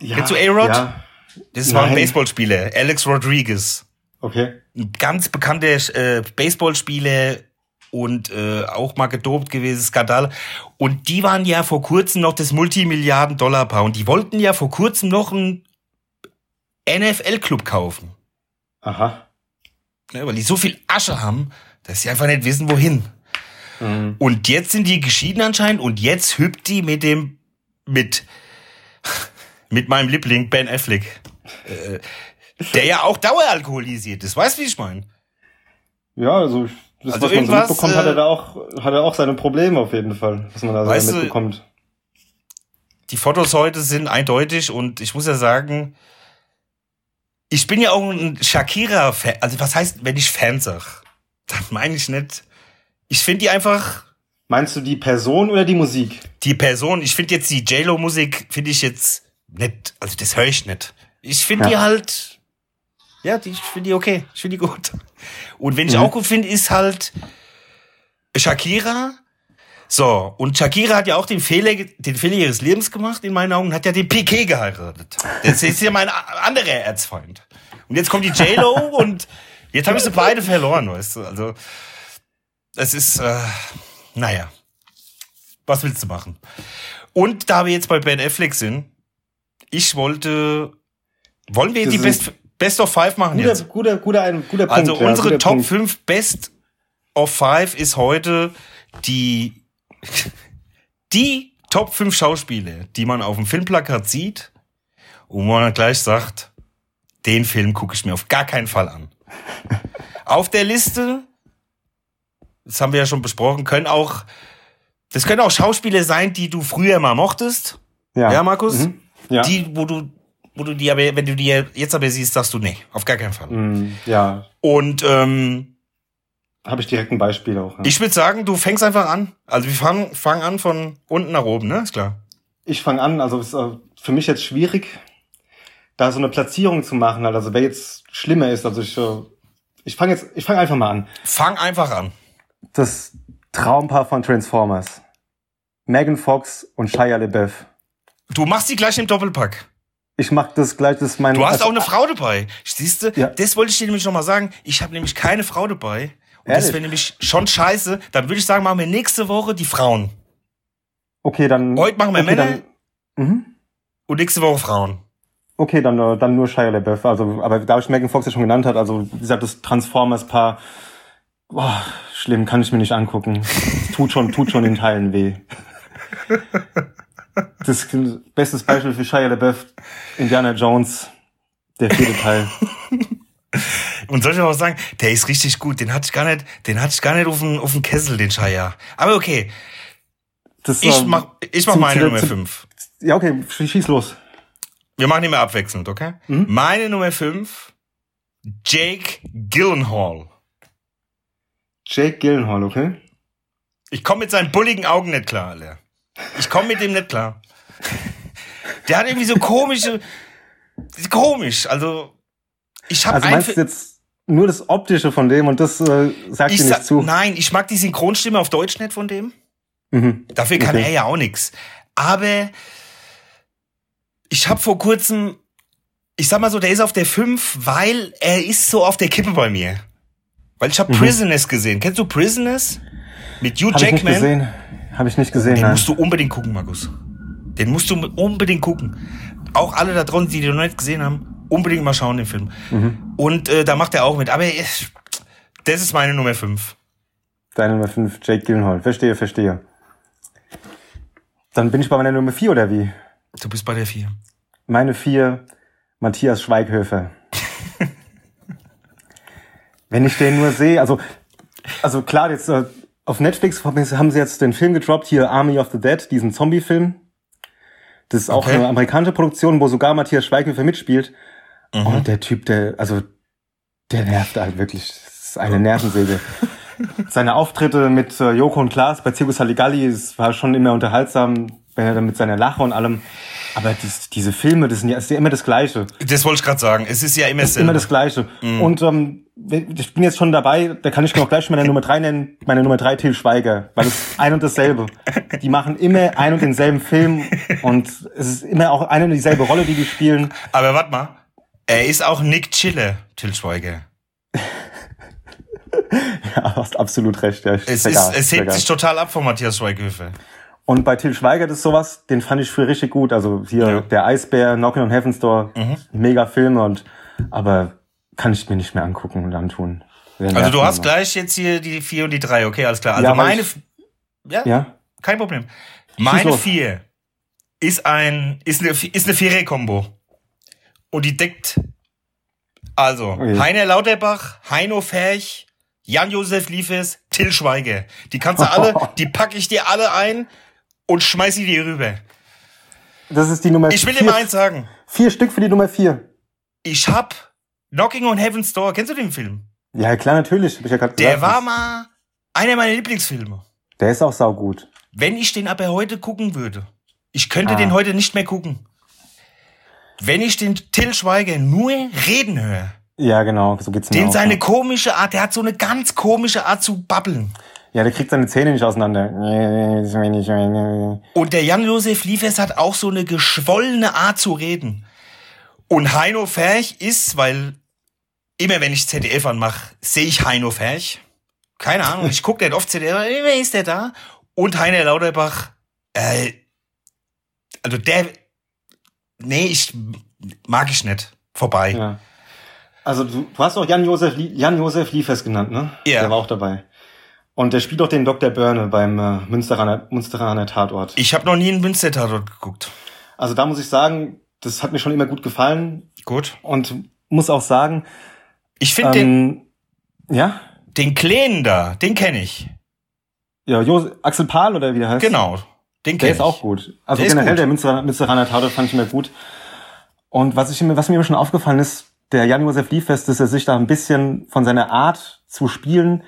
Ja, Kennst du A-Rod? Ja. Das war ein. Baseballspieler, Alex Rodriguez. Okay. Ein ganz bekannter äh, Baseballspieler und äh, auch mal gedopt gewesen, Skandal. Und die waren ja vor kurzem noch das Multimilliarden-Dollar-Paar. Und die wollten ja vor kurzem noch einen NFL-Club kaufen. Aha. Ne, weil die so viel Asche haben, dass sie einfach nicht wissen, wohin. Mhm. Und jetzt sind die geschieden anscheinend und jetzt hüpft die mit dem, mit, mit meinem Liebling Ben Affleck. Äh, der ja auch daueralkoholisiert ist. Weißt du, wie ich meine? Ja, also das, Also was man so mitbekommt, hat äh, er da auch, hat er auch seine Probleme auf jeden Fall, was man da so Weißt du, mitbekommt. Die Fotos heute sind eindeutig und ich muss ja sagen, ich bin ja auch ein Shakira-Fan. Also was heißt, wenn ich Fan sag? Das meine ich nicht. Ich finde die einfach Meinst du die Person oder die Musik? die Person, ich finde jetzt die JLo-Musik, finde ich jetzt nicht, also das höre ich nicht. Ich finde Ja. die halt, ja, die, ich finde die okay, ich finde die gut. Und wenn ich Mhm. auch gut finde, ist halt Shakira. So, und Shakira hat ja auch den Fehler, den Fehler ihres Lebens gemacht, in meinen Augen, hat ja den Piquet geheiratet. Das ist ja mein anderer Erzfeind. Und jetzt kommt die JLo und jetzt habe ich sie beide verloren, weißt du, also, es ist, äh, naja was willst du machen? Und da wir jetzt bei Ben Affleck sind, ich wollte, wollen wir Das die Best, Best of Five machen Guter, jetzt? guter, guter, ein, guter Punkt. Also ja, unsere guter Top Punkt. 5 Best of Five ist heute die, die Top 5 Schauspieler, die man auf dem Filmplakat sieht und wo man dann gleich sagt, den Film gucke ich mir auf gar keinen Fall an. <laughs> auf der Liste, das haben wir ja schon besprochen, können auch, das können auch Schauspieler sein, die du früher mal mochtest. Ja, Ja, Markus? Mhm. Ja. Die, wo du, wo du die aber, wenn du die jetzt aber siehst, sagst du, nee, auf gar keinen Fall. Mhm. ja. Und ähm, Habe ich direkt ein Beispiel auch. Ja. ich würde sagen, du fängst einfach an. Also wir fangen fangen an von unten nach oben, ne? Ist klar. Ich fange an, also ist äh, für mich jetzt schwierig, da so eine Platzierung zu machen, halt. also wer jetzt schlimmer ist, also ich, äh, ich fange jetzt, ich fange einfach mal an. Fang einfach an. Das Traumpaar von Transformers. Megan Fox und Shia LaBeouf. Du machst die gleich im Doppelpack. Ich mach das gleich, das ist mein. Du hast also- auch eine Frau dabei. Siehst du? Ja. Das wollte ich dir nämlich nochmal sagen. Ich habe nämlich keine Frau dabei. Und das Ehrlich? wäre nämlich schon scheiße. Dann würde ich sagen, machen wir nächste Woche die Frauen. Okay, dann. Heute machen wir okay, Männer Dann, mhm. und nächste Woche Frauen. Okay, dann, äh, dann nur Shia LaBeouf. Also, aber da ich Megan Fox ja schon genannt hat, also wie gesagt, das Transformers-Paar, boah, schlimm, kann ich mir nicht angucken. <laughs> Tut schon, tut schon in Teilen weh. <laughs> Das bestes Beispiel für Shia LaBeouf, Indiana Jones, der vierte Teil. Und soll ich auch sagen, der ist richtig gut. Den hatte ich gar nicht, den hatte ich gar nicht auf dem, auf dem Kessel, den Shire. Aber okay, Das, ich mach, ich mach meine Nummer zu- 5. Ja, okay, schieß los. Wir machen immer abwechselnd, okay? Mhm. Meine Nummer 5, Jake Gyllenhaal. Jake Gyllenhaal, okay? Ich komme mit seinen bulligen Augen nicht klar, Alter. Ich komme mit dem nicht klar. Der hat irgendwie so komische, komisch, also, ich habe Also meinst du jetzt nur das Optische von dem und das äh, sagt ich dir nicht zu? nein, ich mag die Synchronstimme auf Deutsch nicht von dem. Mhm. Dafür kann Okay. er ja auch nix. Aber ich habe vor kurzem, ich sag mal so, der ist auf der 5, weil er ist so auf der Kippe bei mir. Weil ich habe Mhm. Prisoners gesehen. Kennst du Prisoners? Mit Hugh Habe ich nicht Jackman? gesehen. Habe ich nicht gesehen, Den nein. musst du unbedingt gucken, Markus. Den musst du unbedingt gucken. Auch alle da draußen, die den noch nicht gesehen haben, unbedingt mal schauen, den Film. Mhm. Und äh, da macht er auch mit. Aber äh, das ist meine Nummer 5. Deine Nummer 5, Jake Gyllenhaal. Verstehe, verstehe. Dann bin ich bei meiner Nummer 4 oder wie? Du bist bei der 4. Meine 4, Matthias Schweighöfer. <laughs> Wenn ich den nur sehe, also, also klar, jetzt äh, auf Netflix haben sie jetzt den Film gedroppt, hier Army of the Dead, diesen Zombie-Film. Das ist auch Okay. eine amerikanische Produktion, wo sogar Matthias Schweighöfer mitspielt. Mhm. Und der Typ, der, also, der nervt halt wirklich. Das ist eine Nervensäge. <laughs> Seine Auftritte mit äh, Joko und Klaas bei Circus Halligalli, es war schon immer unterhaltsam, wenn er dann mit seiner Lache und allem. Aber dies, diese Filme, das sind ja, ist ja immer das Gleiche. Das wollte ich gerade sagen. Es ist ja immer Das ist immer das Gleiche. Und ähm, ich bin jetzt schon dabei, da kann ich noch gleich meine Nummer drei nennen, meine Nummer drei Till Schweiger, weil es ist ein und dasselbe. Die machen immer ein und denselben Film und es ist immer auch eine und dieselbe Rolle, die die spielen. Aber warte mal. Er ist auch Nick Chiller, Till Schweiger. <laughs> Ja, hast absolut recht. Ja, Es, ist, geil, es hebt sich total ab von Matthias Schweighöfer. Und bei Till Schweiger, das ist sowas, den fand ich früher richtig gut. Also hier Ja. der Eisbär, Knockin' on Heaven's Door, mega Filme und aber kann ich mir nicht mehr angucken und antun. Also du hast gleich jetzt hier die 4 und die 3, okay, alles klar. Also Ja, meine, ich- ja, Ja? kein Problem. Meine. 4 ist ein, ist eine, ist eine Vierer-Kombo. Und die deckt, also, Okay. Heiner Lauterbach, Heino Ferch, Jan-Josef Liefers, Till Schweiger. Die kannst du alle, <laughs> die packe ich dir alle ein und schmeiß sie dir rüber. Das ist die Nummer Ich will dir vier. mal eins sagen. Vier Stück für die Nummer vier. Ich hab Knocking on Heaven's Door, kennst du den Film? Ja, klar, natürlich. Hab ich ja grad Der gesagt. war mal einer meiner Lieblingsfilme. Der ist auch saugut. Wenn ich den aber heute gucken würde, ich könnte Ah. den heute nicht mehr gucken. Wenn ich den Till Schweiger nur reden höre, Ja, genau, so geht's mir den auch. seine ja. komische Art, der hat so eine ganz komische Art zu babbeln. ja, der kriegt seine Zähne nicht auseinander. Und der Jan-Josef Liefers hat auch so eine geschwollene Art zu reden. Und Heino Ferch ist, weil immer wenn ich ZDF anmache, sehe ich Heino Ferch. Keine Ahnung, ich gucke nicht oft ZDF, immer ist der da. Und Heiner Lauterbach, äh, also der, nee, ich mag ich nicht. Vorbei. Ja. Also du, du hast auch Jan-Josef Jan -Josef Liefers genannt, ne? Ja. Der war auch dabei. Und der spielt auch den Dr. Börne beim äh, Münsteraner, Münsteraner Tatort. Ich habe noch nie einen Münster-Tatort geguckt. Also da muss ich sagen, das hat mir schon immer gut gefallen Gut. und muss auch sagen, Ich finde den, ähm, ja, den Kleinen da, den kenne ich. ja, Jos Axel Pahl oder wie der heißt? Genau. Den Der kenne ist ich. auch gut. Also Der ist generell gut. der Münsteraner, Münsteraner Tatort fand ich immer gut. Und was, ich, mir- was mir immer schon aufgefallen ist, der Jan-Josef Liefest, dass er sich da ein bisschen von seiner Art zu spielen,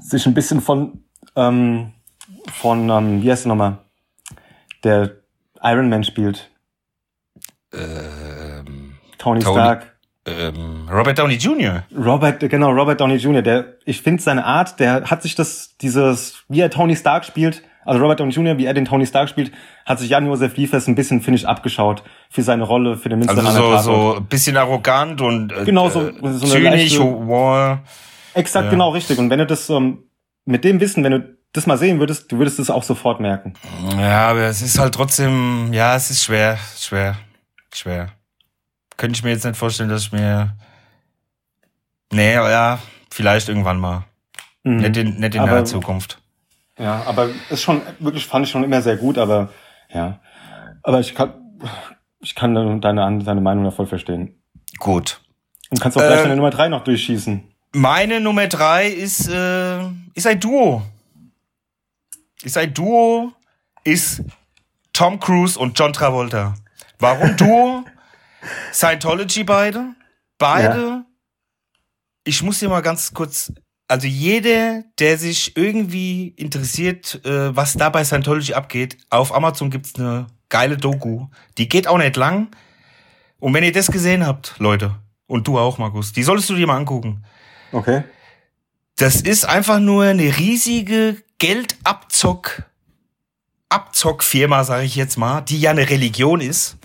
sich ein bisschen von, ähm, von, ähm, wie heißt der nochmal, der Iron Man spielt. Ähm, Tony, Tony- Stark. Ähm, Robert Downey Jr. Robert, genau, Robert Downey Jr., der, ich finde seine Art, der hat sich das, dieses, wie er Tony Stark spielt, Also Robert Downey Jr., wie er den Tony Stark spielt, hat sich Jan-Josef Liefers ein bisschen, finde ich, abgeschaut für seine Rolle, für den Münster Also so, so ein bisschen arrogant und äh, Genau, so- so zynisch, wow. Exakt, genau, richtig. Und wenn du das ähm, mit dem Wissen, wenn du das mal sehen würdest, du würdest es auch sofort merken. Ja, aber es ist halt trotzdem, ja, es ist schwer, schwer, schwer. Könnte ich mir jetzt nicht vorstellen, dass ich mir, nee, ja, vielleicht irgendwann mal. Mhm. Nicht in, nicht in Aber- der Zukunft. Ja, aber ist schon, wirklich fand ich schon immer sehr gut, aber ja. Aber ich kann, ich kann deine, deine Meinung da voll verstehen. Gut. Und kannst auch gleich Äh, deine Nummer drei noch durchschießen. Meine Nummer drei ist, äh, ist ein Duo. Ist ein Duo, ist Tom Cruise und John Travolta. Warum Duo? Scientology beide. Beide. Ich muss hier mal ganz kurz, also jeder, der sich irgendwie interessiert, äh, was da bei Scientology abgeht, auf Amazon gibt's eine geile Doku. Die geht auch nicht lang. Und wenn ihr das gesehen habt, Leute, und du auch, Markus, die solltest du dir mal angucken. Okay. Das ist einfach nur eine riesige Geldabzock Abzockfirma, sage ich jetzt mal, die ja eine Religion ist,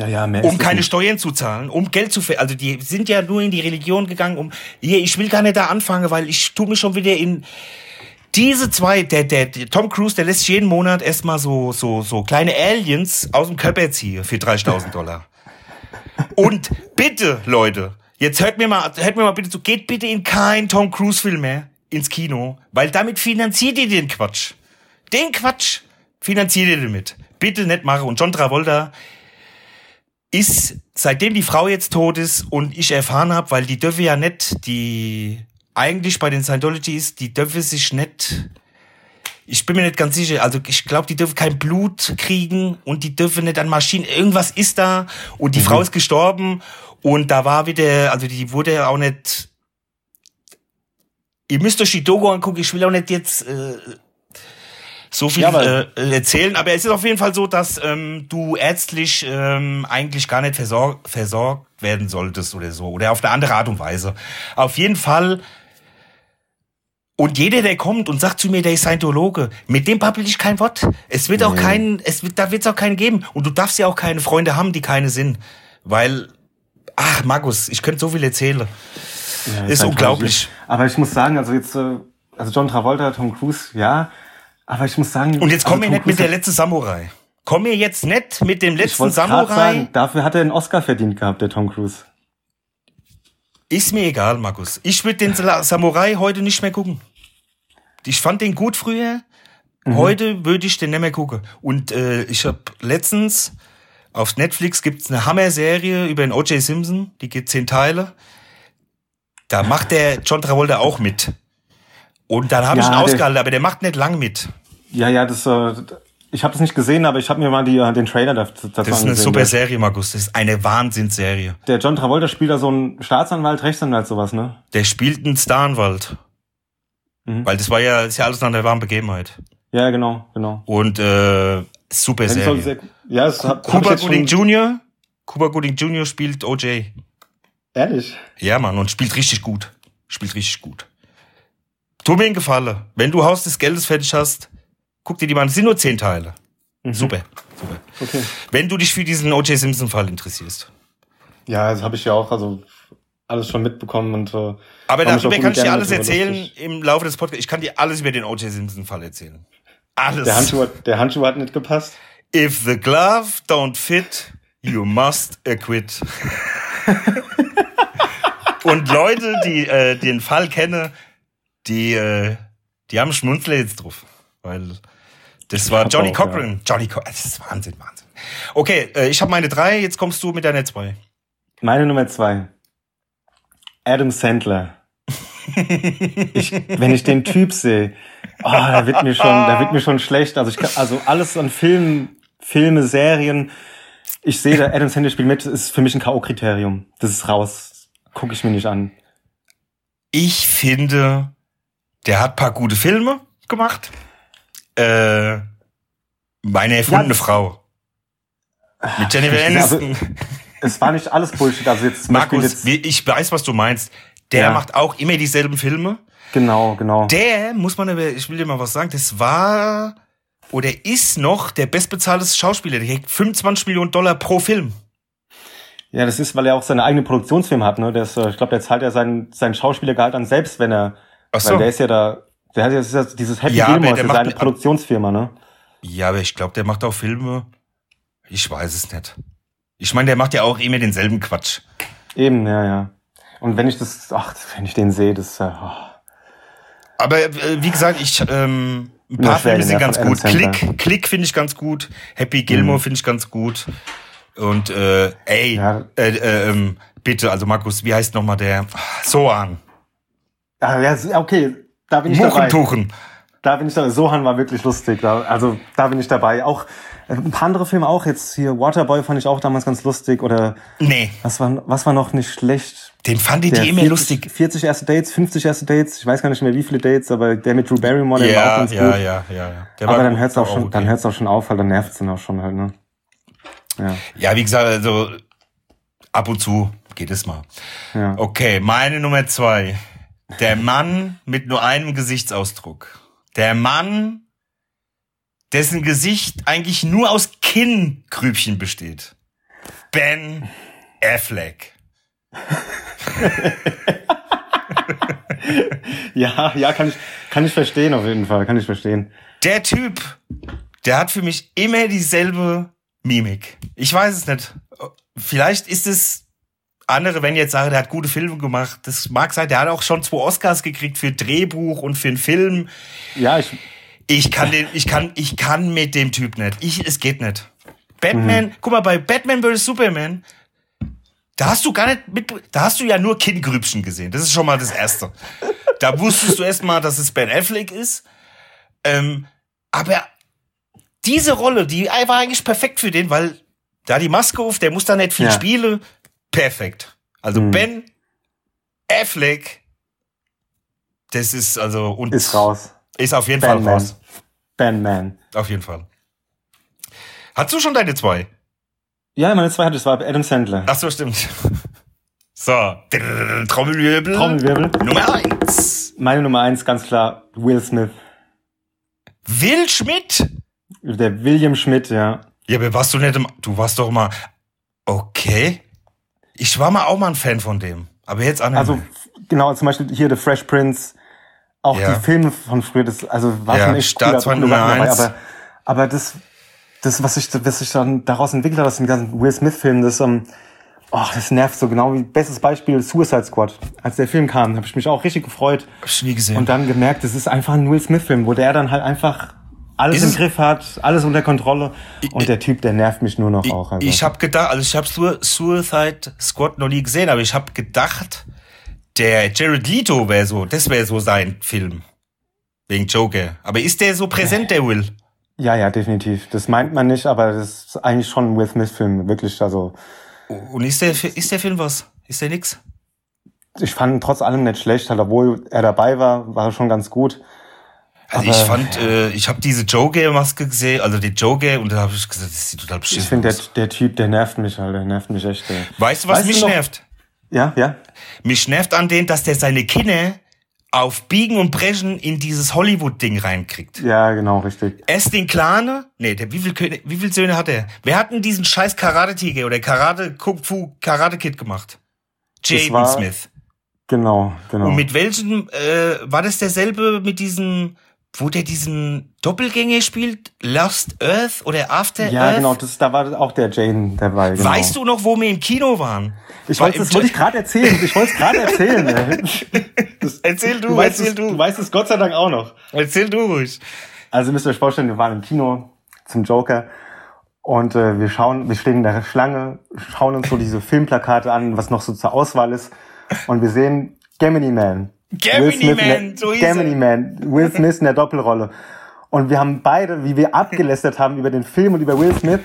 Ja, ja, mehr um keine nicht. Steuern zu zahlen, um Geld zu ver also die sind ja nur in die Religion gegangen, um hier, ich will gar nicht da anfangen, weil ich tu mich schon wieder in diese zwei, der, der, der Tom Cruise, der lässt jeden Monat erstmal so, so, so kleine Aliens aus dem Körper ziehen für 30.000 Dollar. Und bitte, Leute, jetzt hört mir mal, hört mir mal bitte zu, geht bitte in keinen Tom Cruise Film mehr ins Kino, weil damit finanziert ihr den Quatsch. Den Quatsch finanziert ihr damit. Bitte nicht machen. Und John Travolta ist, seitdem die Frau jetzt tot ist und ich erfahren habe, weil die dürfen ja nicht, die eigentlich bei den Scientologies, die dürfen sich nicht, ich bin mir nicht ganz sicher, also ich glaube, die dürfen kein Blut kriegen und die dürfen nicht an Maschinen, irgendwas ist da und die Frau ist gestorben und da war wieder, also die wurde auch nicht, ihr müsst euch die Doku angucken, ich will auch nicht jetzt äh, so viel Ja, äh, erzählen, aber es ist auf jeden Fall so, dass ähm, du ärztlich ähm, eigentlich gar nicht versor versorgt werden solltest oder so oder auf eine andere Art und Weise. Auf jeden Fall und jeder, der kommt und sagt zu mir, der ist Scientologe, mit dem babbel ich kein Wort. Es wird auch Nee. keinen, es wird, da wird es auch keinen geben. Und du darfst ja auch keine Freunde haben, die keine sind. Weil, ach, Markus, ich könnte so viel erzählen. Ja, ist halt unglaublich. Aber ich muss sagen, also jetzt, äh, also John Travolta, Tom Cruise, ja. Aber ich muss sagen. Und jetzt komm also mir nicht mit der letzte Samurai. Komm mir jetzt nicht mit dem letzten Samurai. sagen, dafür hat er einen Oscar verdient gehabt, der Tom Cruise. Ist mir egal, Markus. Ich würde den Sa- Samurai heute nicht mehr gucken. Ich fand den gut früher. Mhm. Heute würde ich den nicht mehr gucken. Und äh, ich habe letztens auf Netflix gibt's eine Hammer-Serie über den O.J. Simpson. Die geht zehn Teile. Da macht der John Travolta auch mit. Und dann habe Ja, ich ihn ausgehalten, aber der macht nicht lang mit. Ja, ja, das, äh, ich habe das nicht gesehen, aber ich habe mir mal die, äh, den Trailer dazu dazu Das ist eine angesehen. super Serie, Markus. Das ist eine Wahnsinnsserie. Der John Travolta spielt da so einen Staatsanwalt, Rechtsanwalt, sowas, ne? Der spielt einen Staranwalt. Mhm. Weil das war ja, ist ja alles nach der warmen Begebenheit. Ja, genau, genau. Und äh, super Ja, Serie. sehr, ja das hab, Cuba Gooding Jr. Cuba Gooding Jr. spielt OJ. Ehrlich? Ja, Mann, und spielt richtig gut. Spielt richtig gut. Tu mir einen Gefallen. Wenn du Haus des Geldes fertig hast, guck dir die mal an. Es sind nur zehn Teile. Super, super. Okay. Wenn du dich für diesen O.J. Simpson-Fall interessierst. Ja, das habe ich ja auch, also alles schon mitbekommen und äh, Aber darüber kann ich dir alles erzählen lustig. im Laufe des Podcasts. Ich kann dir alles über den O.J. Simpson-Fall erzählen. Alles. der Handschuh, hat, der Handschuh hat nicht gepasst. If the glove don't fit, you must acquit. Und Leute, die äh, den Fall kennen, die, äh, die haben Schmunzler jetzt drauf. Weil das war Johnny auch, Cochran. Johnny Cochran. Das ist Wahnsinn, Wahnsinn. Okay, äh, ich habe meine drei, jetzt kommst du mit deiner zwei. Meine Nummer zwei. Adam Sandler. ich, wenn ich den Typ sehe, oh, da wird mir schon, da wird mir schon schlecht. Also ich kann, also alles an Filmen, Filme, Serien. Ich sehe, der Adam Sandler spielt mit, ist für mich ein K.O.-Kriterium. Das ist raus. Gucke ich mir nicht an. Ich finde, der hat paar gute Filme gemacht. Äh, meine erfundene Ja. Frau. Mit Jennifer Also, Aniston. Es war nicht alles Bullshit. Also jetzt Markus, jetzt, ich weiß, was du meinst. Der Ja. macht auch immer dieselben Filme. genau, genau. Der, muss man aber, ich will dir mal was sagen, das war oder ist noch der bestbezahlte Schauspieler. Der kriegt 25 Millionen Dollar pro Film. Ja, das ist, weil er auch seine eigene Produktionsfirma hat. Ne? Ist, äh, ich glaube, der zahlt ja seinen, seinen Schauspielergehalt an selbst, wenn er. Ach so. Weil der ist ja da. Der hat ja ist dieses Happy Ja, Gilmore, der ist macht seine mit- Produktionsfirma, ne? Ja, aber ich glaube, der macht auch Filme. Ich weiß es nicht. Ich meine, der macht ja auch immer denselben Quatsch. Eben, ja, ja. Und wenn ich das, ach, wenn ich den sehe, das, oh. Aber äh, wie gesagt, ich ähm, ein paar Filme sind ganz gut. Click, Click finde ich ganz gut. Happy Gilmore Mhm. finde ich ganz gut. Und äh, ey, Ja. äh, äh, ähm, bitte, also Markus, wie heißt nochmal der? Sohan. Ah, ja, okay, da bin ich dabei. Da bin ich dabei. Sohan war wirklich lustig. Da, also da bin ich dabei. Auch äh, ein paar andere Filme auch jetzt hier. Waterboy fand ich auch damals ganz lustig. Oder Nee, was war, was war noch nicht schlecht? den fand ich Der die immer 40, lustig. 40 erste Dates, 50 erste Dates. Ich weiß gar nicht mehr, wie viele Dates, aber der mit Drew Barrymore, der war auch Ja, ganz ja, gut. ja, ja, ja. Der aber dann hört's auch war schon, okay. dann hört's auch schon auf, weil dann nervt's dann auch schon halt, ne? Ja, Ja, wie gesagt, also ab und zu geht es mal. ja. Okay, meine Nummer zwei. Der Mann mit nur einem Gesichtsausdruck. Der Mann, dessen Gesicht eigentlich nur aus Kinngrübchen besteht. Ben Affleck. <laughs> Ja, ja, kann ich, kann ich verstehen auf jeden Fall, kann ich verstehen. Der Typ, der hat für mich immer dieselbe Mimik. Ich weiß es nicht. Vielleicht ist es andere, wenn jetzt sagen, der hat gute Filme gemacht. Das mag sein. Der hat auch schon zwei Oscars gekriegt für Drehbuch und für einen Film. Ja, ich, Ich kann den, ich kann, ich kann mit dem Typ nicht. Ich, es geht nicht. Batman, guck mal, bei Batman vs. Superman, da hast du gar nicht mit, da hast du ja nur Kinngrübchen gesehen. Das ist schon mal das Erste. Da wusstest du erst mal, dass es Ben Affleck ist. Ähm, aber diese Rolle, die war eigentlich perfekt für den, weil da die Maske auf, der muss da nicht viel Ja. spielen. Perfekt. Also Mhm. Ben Affleck, das ist also und ist raus. ist auf jeden Ben Fall Man. raus. Ben Man. Auf jeden Fall. Hast du schon deine zwei? Ja, meine zweite, das war Adam Sandler. Ach so, stimmt. <laughs> So, Trommelwirbel. Trommelwirbel. Nummer eins. Meine Nummer eins, ganz klar, Will Smith. Will Schmidt. Der William Schmidt, ja. Ja, aber warst du nicht im, du warst doch mal, okay. Ich war mal auch mal ein Fan von dem. Aber jetzt an Also, genau, zum Beispiel hier The Fresh Prince, auch Ja. die Filme von früher, das, also war Ja, schon echt cool, Nummer dabei, eins. aber, aber das, das, was sich, was sich dann daraus entwickelt hat, aus dem ganzen Will Smith-Film, das, ähm, oh, das nervt so genau wie, bestes Beispiel, Suicide Squad. Als der Film kam, habe ich mich auch richtig gefreut Hab ich nie gesehen. und dann gemerkt, das ist einfach ein Will Smith-Film, wo der dann halt einfach alles im Griff hat, alles unter Kontrolle und der Typ, der nervt mich nur noch ich, auch. Also. ich habe gedacht, also ich habe Su Suicide Squad noch nie gesehen, aber ich habe gedacht, der Jared Leto wäre so, das wäre so sein Film. Wegen Joker. Aber ist der so präsent, der Will? ja, ja, definitiv. Das meint man nicht, aber das ist eigentlich schon ein Will Smith-Film, wirklich, also. Und ist der, ist der Film was? Ist der nix? ich fand ihn trotz allem nicht schlecht, halt, obwohl er dabei war, war er schon ganz gut. Also Aber- ich fand, äh, ich habe diese Joker-Maske gesehen, also die Joker, und da habe ich gesagt, das sieht total Ich beschissen finde, der, der Typ, der nervt mich halt, der nervt mich echt. Ey. Weißt du, was Weißt du mich noch- nervt? Ja, ja. Mich nervt an dem, dass der seine Kinder auf Biegen und Brechen in dieses Hollywood-Ding reinkriegt. Ja, genau, richtig. Erst den Clane, nee, der, wie viel, wie viel Söhne hat er? Wer hat denn diesen scheiß Karate-Tiger oder Karate, Kung Fu, Karate-Kid gemacht? Jaden Smith. Genau, genau. Und mit welchem, äh, war das derselbe mit diesem, wo der diesen Doppelgänger spielt? Lost Earth oder After ja, Earth? genau, das, da war auch der Jaden dabei. Genau. Weißt du noch, wo wir im Kino waren? Ich wollte, wollte ich gerade erzählen. Ich wollte es gerade <laughs> erzählen. Das, Erzähl du, du, weißt erzähl es, du. du weißt es Gott sei Dank auch noch. Erzähl du ruhig. Also müsst ihr euch vorstellen, wir waren im Kino zum Joker und äh, wir schauen, wir stehen in der Schlange, schauen uns so diese Filmplakate an, was noch so zur Auswahl ist und wir sehen Gemini Man. Gemini Will Smith in Man, so hieß Gemini. Man, Will <laughs> Smith in der Doppelrolle. Und wir haben beide, wie wir abgelästert haben über den Film und über Will Smith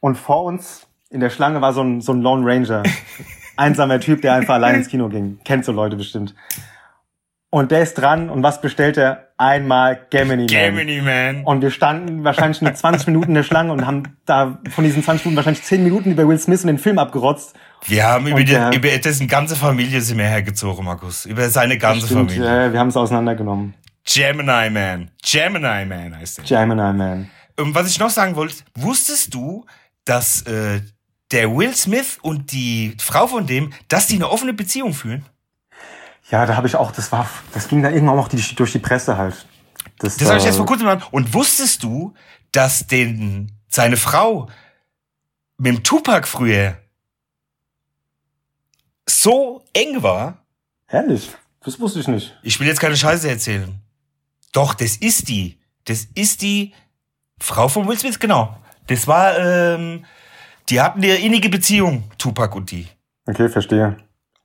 und vor uns in der Schlange war so ein, so ein Lone Ranger. <laughs> Einsamer Typ, der einfach allein ins Kino ging. Kennt so Leute bestimmt. Und der ist dran und was bestellt er? Einmal Gemini Man. Gemini Man. Und wir standen wahrscheinlich nur 20 Minuten in der Schlange und haben da von diesen 20 Minuten wahrscheinlich 10 Minuten über Will Smith und den Film abgerotzt. Wir haben über, Und die, der- über dessen ganze Familie sind wir hergezogen, Markus. Über seine ganze Stimmt, Familie. äh, wir haben es auseinandergenommen. Gemini Man. Gemini Man heißt der. Gemini Man. Und was ich noch sagen wollte, wusstest du, dass äh, der Will Smith und die Frau von dem, dass die eine offene Beziehung führen? Ja, da habe ich auch, das war, das ging da irgendwann auch die, durch die Presse halt. Das, das habe ich jetzt vor kurzem gemacht. Und wusstest du, dass den, seine Frau mit dem Tupac früher so eng war? Ehrlich? Das wusste ich nicht. Ich will jetzt keine Scheiße erzählen. Doch, das ist die. Das ist die Frau von Will Smith, genau. Das war, ähm, die hatten eine innige Beziehung, Tupac und die. Okay, verstehe.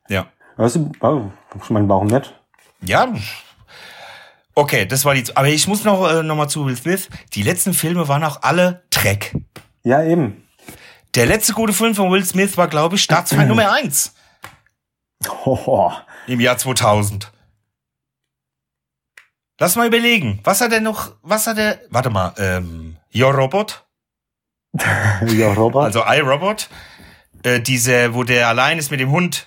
Ja. Weißt du, oh, ich meine, warum nicht? Ja. Okay, das war die. Aber ich muss noch, äh, noch mal zu Will Smith. Die letzten Filme waren auch alle Dreck. Ja, eben. Der letzte gute Film von Will Smith war, glaube ich, Staatsfeind <clears throat> Nummer eins Oh, Im Jahr 2000. Lass mal überlegen. Was hat er noch, was hat er, warte mal, ähm, Your Robot? <laughs> ja, Robert. Also iRobot. Äh, diese, wo der allein ist mit dem Hund.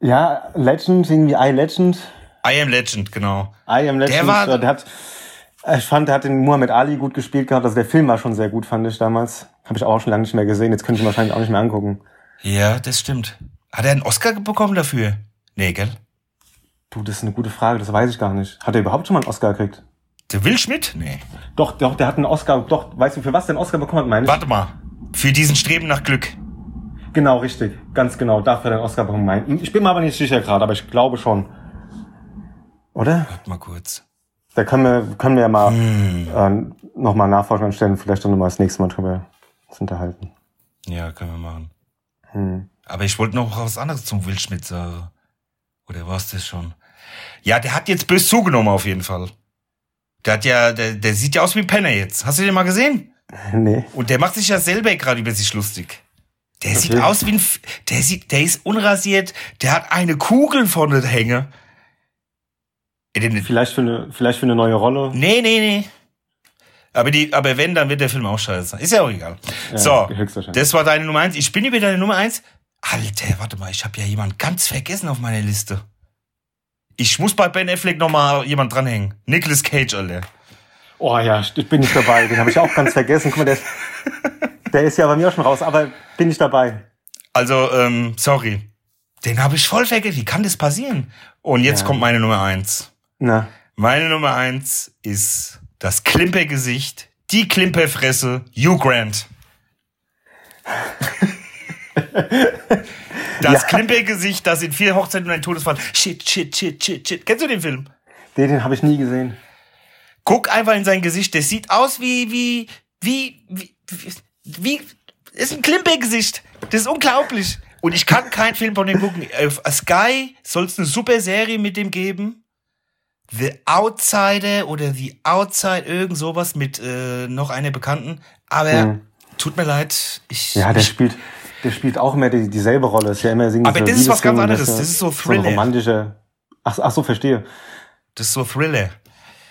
Ja, Legend, irgendwie I Legend. I Am Legend, genau. I Am Legend. Der war- äh, der hat, ich fand, der hat den Muhammad Ali gut gespielt gehabt. Also der Film war schon sehr gut, fand ich damals. Habe ich auch schon lange nicht mehr gesehen. Jetzt könnte ich ihn wahrscheinlich auch nicht mehr angucken. Ja, das stimmt. Hat er einen Oscar bekommen dafür? Nee, gell? Du, das ist eine gute Frage. Das weiß ich gar nicht. Hat er überhaupt schon mal einen Oscar gekriegt? Der Will Schmidt? Nee. Doch, doch, der hat einen Oscar. Doch, weißt du, für was der einen Oscar bekommen hat, meine ich? Warte mal. Für diesen Streben nach Glück. Genau, richtig. Ganz genau. Dafür einen Oscar bekommen. Mein. Ich bin mir aber nicht sicher gerade, aber ich glaube schon. Oder? Warte mal kurz. Da können wir, können wir ja mal Hm. äh, nochmal Nachforschung anstellen, vielleicht dann nochmal das nächste Mal drüber uns unterhalten. Ja, können wir machen. Hm. Aber ich wollte noch was anderes zum Will Schmidt sagen. Oder war es das schon? Ja, der hat jetzt bös zugenommen auf jeden Fall. Der hat ja, der, der sieht ja aus wie ein Penner jetzt. Hast du den mal gesehen? Nee. Und der macht sich ja selber gerade über sich lustig. Der sieht Okay. aus wie ein, F- der sieht, der ist unrasiert, der hat eine Kugel vorne hängen. Ey, den- Vielleicht für eine, vielleicht für eine neue Rolle. Nee, nee, nee. Aber die, aber wenn, dann wird der Film auch scheiße. Ist ja auch egal. so, höchstwahrscheinlich. das war deine Nummer eins. Ich bin über deine Nummer eins. Alter, warte mal, ich habe ja jemand ganz vergessen auf meiner Liste. Ich muss bei Ben Affleck noch mal jemand dranhängen. Nicolas Cage, Alter. Oh ja, ich bin nicht dabei. Den habe ich auch ganz vergessen. Guck mal, der ist, <laughs> der ist ja bei mir auch schon raus, aber bin ich dabei. Also, ähm, sorry. Den habe ich voll vergessen. Wie kann das passieren? Und jetzt Ja. kommt meine Nummer eins. Na, Meine Nummer eins ist das Klimpergesicht, die Klimperfresse, Hugh Grant. <laughs> Das Klimpergesicht, das in vier Hochzeiten und ein Todesfall. Shit, shit, shit, shit, shit. Kennst du den Film? den, den habe ich nie gesehen. Guck einfach in sein Gesicht. Das sieht aus wie, wie, wie, wie, wie, wie ist ein Klimpergesicht. Das ist unglaublich. Und ich kann keinen Film von dem gucken. Auf Sky soll es eine super Serie mit dem geben. The Outsider oder The Outside, irgend sowas mit äh, noch einer Bekannten. Aber Mhm. tut mir leid. Ich, Ja, der ich, spielt, der spielt auch immer die, dieselbe Rolle. Ist ja immer irgendwie Aber so das ist was ganz anderes. Das ist so So Thriller. romantischer. Ach, ach so, verstehe. das ist so Thriller.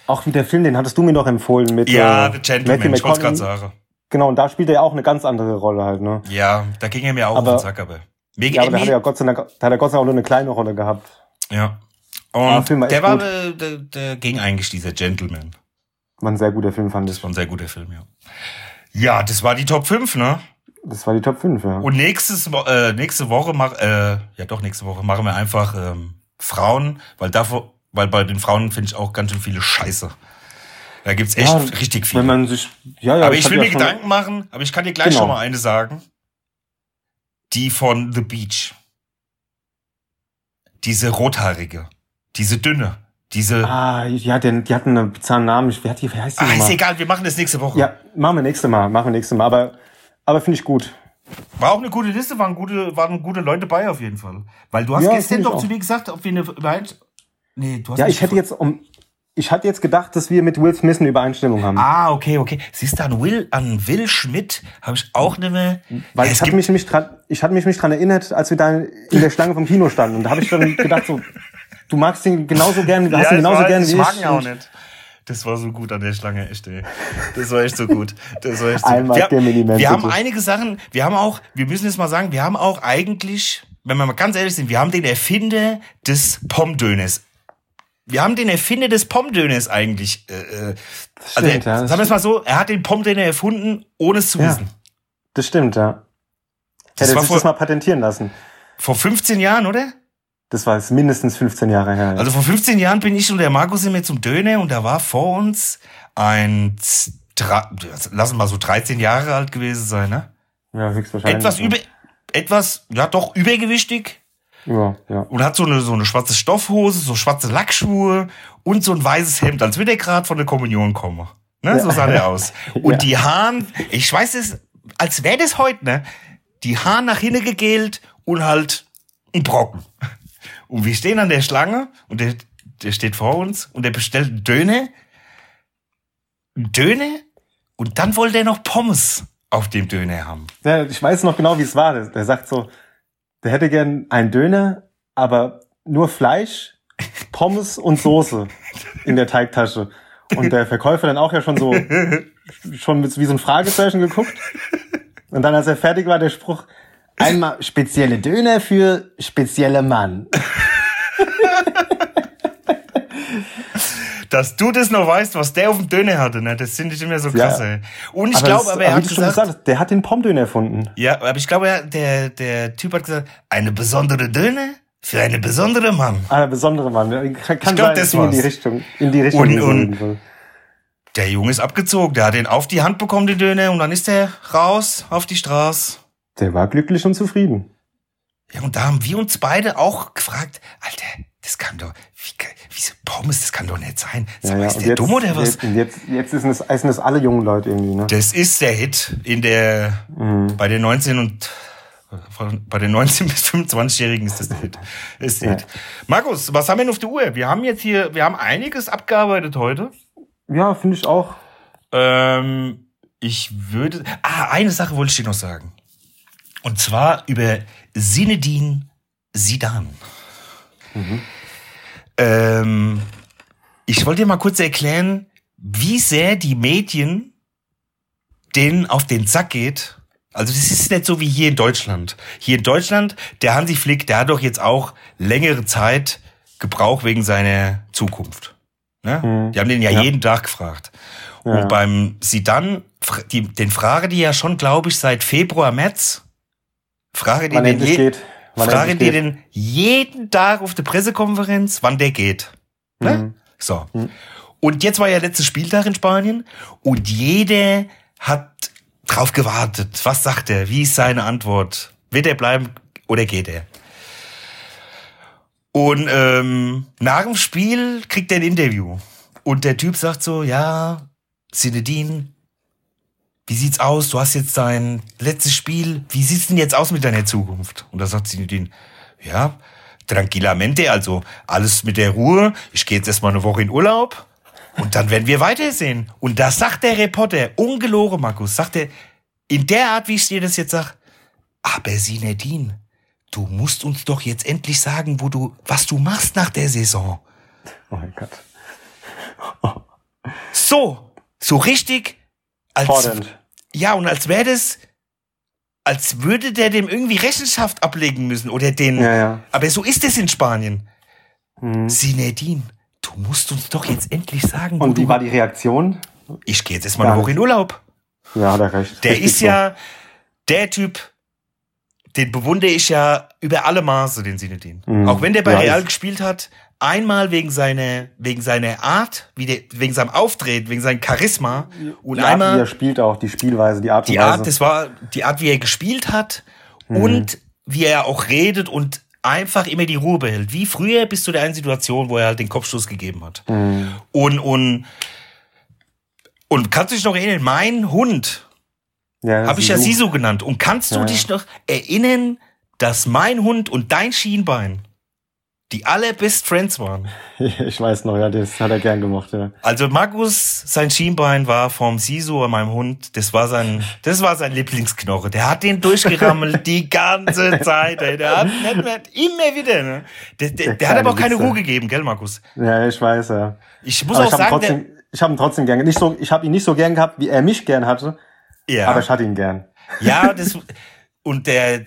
Auch wie der Film, den hattest du mir noch empfohlen mit Ja, äh, The Gentleman, ich wollte gerade sagen. Genau, und da spielt er ja auch eine ganz andere Rolle halt, ne? Ja, da ging er mir auch Aber- auf den Sack, aber. Mir, Ja, aber da hat er ja Gott sei Dank, da hat er Gott sei Dank auch nur eine kleine Rolle gehabt. Ja. Und Film war der war, der, der ging eigentlich dieser Gentleman. War ein sehr guter Film, fand Das ich. war ein sehr guter Film, ja. Ja, das war die Top 5, ne? Das war die Top 5, ja. Und nächstes, äh, nächste Woche mach, äh, ja doch, nächste Woche machen wir einfach ähm, Frauen, weil davor, weil bei den Frauen finde ich auch ganz schön viele Scheiße. Da gibt's echt Ja, richtig viel. Wenn man sich, ja, ja, aber ich will mir Gedanken machen, aber ich kann dir gleich Genau. schon mal eine sagen. Die von The Beach. Diese rothaarige. Diese dünne. Diese. Ah, ja, den, die hatten einen bizarren Namen. Ich- Wer, hat die, wer heißt die Ah, ist egal, wir machen das nächste Woche. Ja, machen wir nächste Mal, machen wir nächste Mal. Aber, aber finde ich gut. War auch eine gute Liste, waren gute, waren gute Leute bei auf jeden Fall. Weil du hast Ja, gestern doch auch. zu mir gesagt, ob wir eine. Nee, du hast Ja, ich hätte jetzt um, ich hatte jetzt gedacht, dass wir mit Will Smith eine Übereinstimmung haben. Ah, okay, okay. Siehst du, an Will, an Will Schmidt habe ich auch nicht mehr. Weil Ja, ich hatte mich nämlich dran, ich hatte mich mich dran erinnert, als wir da in der Schlange vom Kino standen. Und da habe ich schon gedacht, so, du magst ihn genauso gerne, du hast ihn genauso gerne ich wie mag ich. ihn auch nicht. Das war so gut an der Schlange, echt, ey. Das war echt so gut. Das war echt so Einmal gut. Wir, Gemini-Man, wir haben einige Sachen, wir haben auch, wir müssen jetzt mal sagen, wir haben auch eigentlich, wenn wir mal ganz ehrlich sind, wir haben den Erfinder des Pomdöners wir haben den Erfinder des Pommdöners eigentlich. Äh, äh, also, stimmt, ja, sagen wir es mal so, er hat den Pommdöner erfunden, ohne es zu Ja. wissen. Das stimmt, ja. Das Hätte sich vor- das mal patentieren lassen. Vor 15 Jahren, oder? Das war jetzt mindestens 15 Jahre her. ja. Also vor 15 Jahren bin ich und der Markus wir zum Döner und da war vor uns ein, dra- lass mal so 13 Jahre alt gewesen sein, ne? ja, höchstwahrscheinlich. Etwas über, etwas, ja doch übergewichtig Ja, ja. und hat so eine, so eine schwarze Stoffhose, so schwarze Lackschuhe und so ein weißes Hemd, als würde er gerade von der Kommunion kommen. Ne? So sah der <laughs> aus. Und Ja. die Haaren, ich weiß es, als wäre das heute, ne? Die Haare nach hinten gegelt und halt ein Brocken. Und wir stehen an der Schlange und der, der steht vor uns und der bestellt einen Döner. Einen Döner und dann wollte er noch Pommes auf dem Döner haben. ja. Ich weiß noch genau, wie es war. Der, der sagt so, der hätte gern einen Döner, aber nur Fleisch, Pommes und Soße in der Teigtasche. Und der Verkäufer dann auch ja schon so, schon mit, wie so ein Fragezeichen geguckt. Und dann, als er fertig war, der Spruch, einmal spezielle Döner für spezielle Mann. Dass du das noch weißt, was der auf dem Döner hatte, ne? Das finde ich immer so krass, Ja. Und ich glaube, aber er hat gesagt, hast, der hat den Pommdöner erfunden. ja, aber ich glaube, er- der, der Typ hat gesagt, eine besondere Döner für eine besondere Mann. Ah, der besondere Mann. Kann, kann glaub, sein, das in die. Richtung, in die Richtung. Und- und-. Der Junge ist abgezogen, der hat den auf die Hand bekommen, den Döner, und dann ist er raus auf die Straße. Der war glücklich und zufrieden. Ja, und da haben wir uns beide auch gefragt, Alter, das kann doch, wieso Pommes, das kann doch nicht sein. Sag mal, ist und der dumm oder was? Jetzt, jetzt, jetzt ist es, sind es alle jungen Leute irgendwie, ne? Das ist der Hit in der, Mhm. bei den 19 und, bei den 19 <laughs> bis 25-Jährigen ist das der Hit. Ist der Ja. Hit. Markus, was haben wir denn auf der Uhr? Wir haben jetzt hier, wir haben einiges abgearbeitet heute. Ja, finde ich auch. Ähm, ich würde, ah, eine Sache wollte ich dir noch sagen. Und zwar über Sinedin Sidan. Ähm, ich wollte dir mal kurz erklären, wie sehr die Medien denen auf den Sack geht. Also das ist nicht so wie hier in Deutschland. Hier in Deutschland, der Hansi Flick, der hat doch jetzt auch längere Zeit gebraucht wegen seiner Zukunft. Ne? Mhm. Die haben den ja, Ja. jeden Tag gefragt. Ja. Und beim Sidan, die, den frage die ja schon, glaube ich, seit Februar, März. Frage die Wann den je, geht. Wann frage endlich die den jeden Tag auf der Pressekonferenz, wann der geht. Ne? Mhm. So. Und jetzt war ja letzter Spieltag in Spanien und jeder hat drauf gewartet. Was sagt er? Wie ist seine Antwort? Wird er bleiben oder geht er? Und ähm, nach dem Spiel kriegt er ein Interview. Und der Typ sagt so, ja, Zinedine, wie sieht's aus? Du hast jetzt dein letztes Spiel. Wie sieht's denn jetzt aus mit deiner Zukunft? Und da sagt Zinedine, ja, tranquilamente, also alles mit der Ruhe. Ich gehe jetzt erstmal eine Woche in Urlaub und dann werden wir weitersehen. Und da sagt der Reporter, ungelogen, Markus, sagt er, in der Art, wie ich dir das jetzt sag, aber Sinedin, du musst uns doch jetzt endlich sagen, wo du, was du machst nach der Saison. Oh mein Gott. So, so richtig, als, Fordernd. ja, und als wäre das, als würde der dem irgendwie Rechenschaft ablegen müssen oder den, Ja, ja. aber so ist es in Spanien. Mhm. Sinedin, du musst uns doch jetzt endlich sagen, Und wie du, war die Reaktion? ich gehe jetzt erstmal eine Woche in Urlaub. Ja, hat er recht. Der Richtig ist so. ja der Typ, den bewundere ich ja über alle Maße, den Sinedin. Mhm. Auch wenn der bei Ja, Real gespielt hat, einmal wegen seiner, wegen seiner Art, wie der, wegen seinem Auftreten, wegen seinem Charisma und Die Art, wie er einmal spielt auch, die Spielweise, die Art und die Weise. Art, das war die Art, wie er gespielt hat Mhm. und wie er auch redet und einfach immer die Ruhe behält. Wie früher bis zu der einen Situation, wo er halt den Kopfstoß gegeben hat. Mhm. Und, und, und kannst du dich noch erinnern, mein Hund, ja, habe ich ja Sisu. Sisu genannt. Und kannst du Ja. dich noch erinnern, dass mein Hund und dein Schienbein die allerbest Friends waren? <laughs> Ich weiß noch, ja, das hat er gern gemacht, ja. Also Markus, sein Schienbein war vom Sisu meinem Hund. Das war sein, das war sein Lieblingsknoche. Der hat den durchgerammelt <laughs> die ganze Zeit. Ey. Der hat nicht mehr, immer wieder. Ne? Der, der, der, Der hat aber auch keine. Ruhe gegeben, gell, Markus? Ja, ich weiß, ja. Ich muss Aber auch ich habe ihn sagen, trotzdem, ich habe ihn trotzdem gern, nicht so, ich habe ihn nicht so gern gehabt, wie er mich gern hatte, ja, aber ich hatte ihn gern. ja, das und der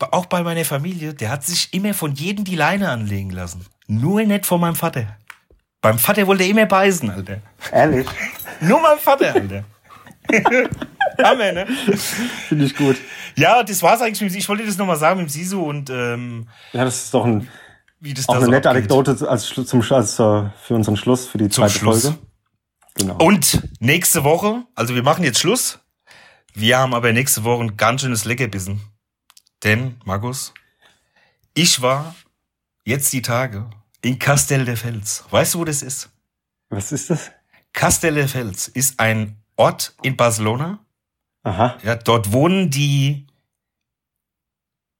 auch bei meiner Familie, der hat sich immer von jedem die Leine anlegen lassen. Nur nicht von meinem Vater. Beim Vater wollte er immer beißen, Alter. Ehrlich? <laughs> Nur mein Vater, Alter. <laughs> Hammer, ne? Finde ich gut. Ja, das war's eigentlich mit Ich wollte das nochmal sagen mit Sisu und ähm, Ja, das ist doch ein, auch eine so nette abgeht. Anekdote als, zum, als, für unseren Schluss, für die Zum zweite Schluss. Folge. Genau. Und nächste Woche, also wir machen jetzt Schluss. Wir haben aber nächste Woche ein ganz schönes Leckerbissen. Denn, Markus, ich war jetzt die Tage in Castel de Fels. Weißt du, wo das ist? Was ist das? Castel de Fels ist ein Ort in Barcelona. Aha. Ja, dort wohnen die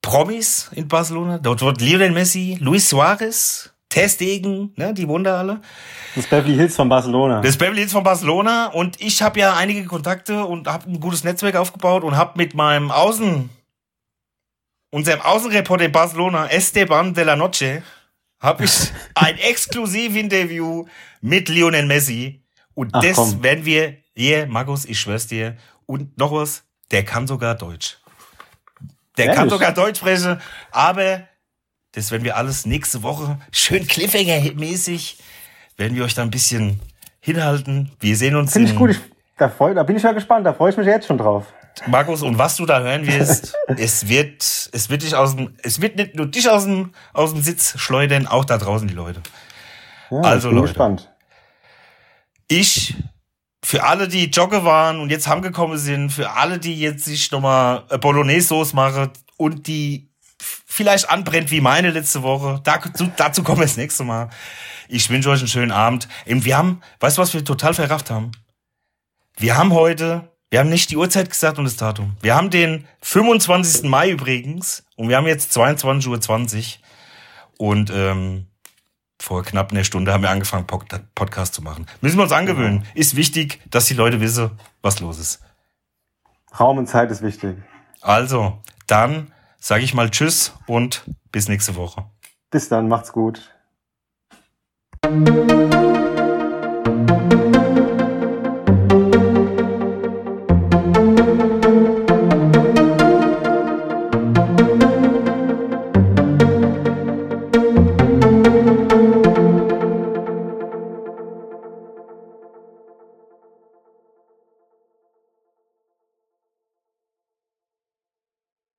Promis in Barcelona. Dort wohnt Lionel Messi, Luis Suarez, Ter Stegen, ne, die wohnen da alle. Das Beverly Hills von Barcelona. Das Beverly Hills von Barcelona und ich habe ja einige Kontakte und habe ein gutes Netzwerk aufgebaut und habe mit meinem Außen, unserem Außenreporter in Barcelona, Esteban de la Noche, habe ich <laughs> ein Exklusivinterview mit Lionel Messi und Ach, das komm. werden wir, hier, Markus, ich schwör's dir, und noch was, der kann sogar Deutsch. Der kann Ehrlich? sogar Deutsch sprechen, aber das werden wir alles nächste Woche schön Cliffhanger-mäßig, werden wir euch da ein bisschen hinhalten. Wir sehen uns Finde ich gut. Ich, da, freu, da bin ich ja gespannt. Da freue ich mich jetzt schon drauf. Markus, und was du da hören wirst, <laughs> es wird, es wird dich aus dem, es wird nicht nur dich aus dem, aus dem Sitz schleudern, auch da draußen die Leute. Ja, Also, ich bin Leute. gespannt. Ich, für alle, die Jogge waren und jetzt heimgekommen sind, für alle, die jetzt sich nochmal äh, Bolognese-Sauce machen und die vielleicht anbrennt wie meine letzte Woche, dazu, dazu kommen wir das nächste Mal. Ich wünsche euch einen schönen Abend. Eben, wir haben, weißt du, was wir total verrafft haben? Wir haben heute, wir haben nicht die Uhrzeit gesagt und das Datum. Wir haben den 25. Mai übrigens und wir haben jetzt 22.20 Uhr und ähm, vor knapp einer Stunde haben wir angefangen, Pod- Podcast zu machen. Müssen wir uns angewöhnen. Ist wichtig, dass die Leute wissen, was los ist. Raum und Zeit ist wichtig. Also, dann sage ich mal Tschüss und bis nächste Woche. Bis dann, macht's gut.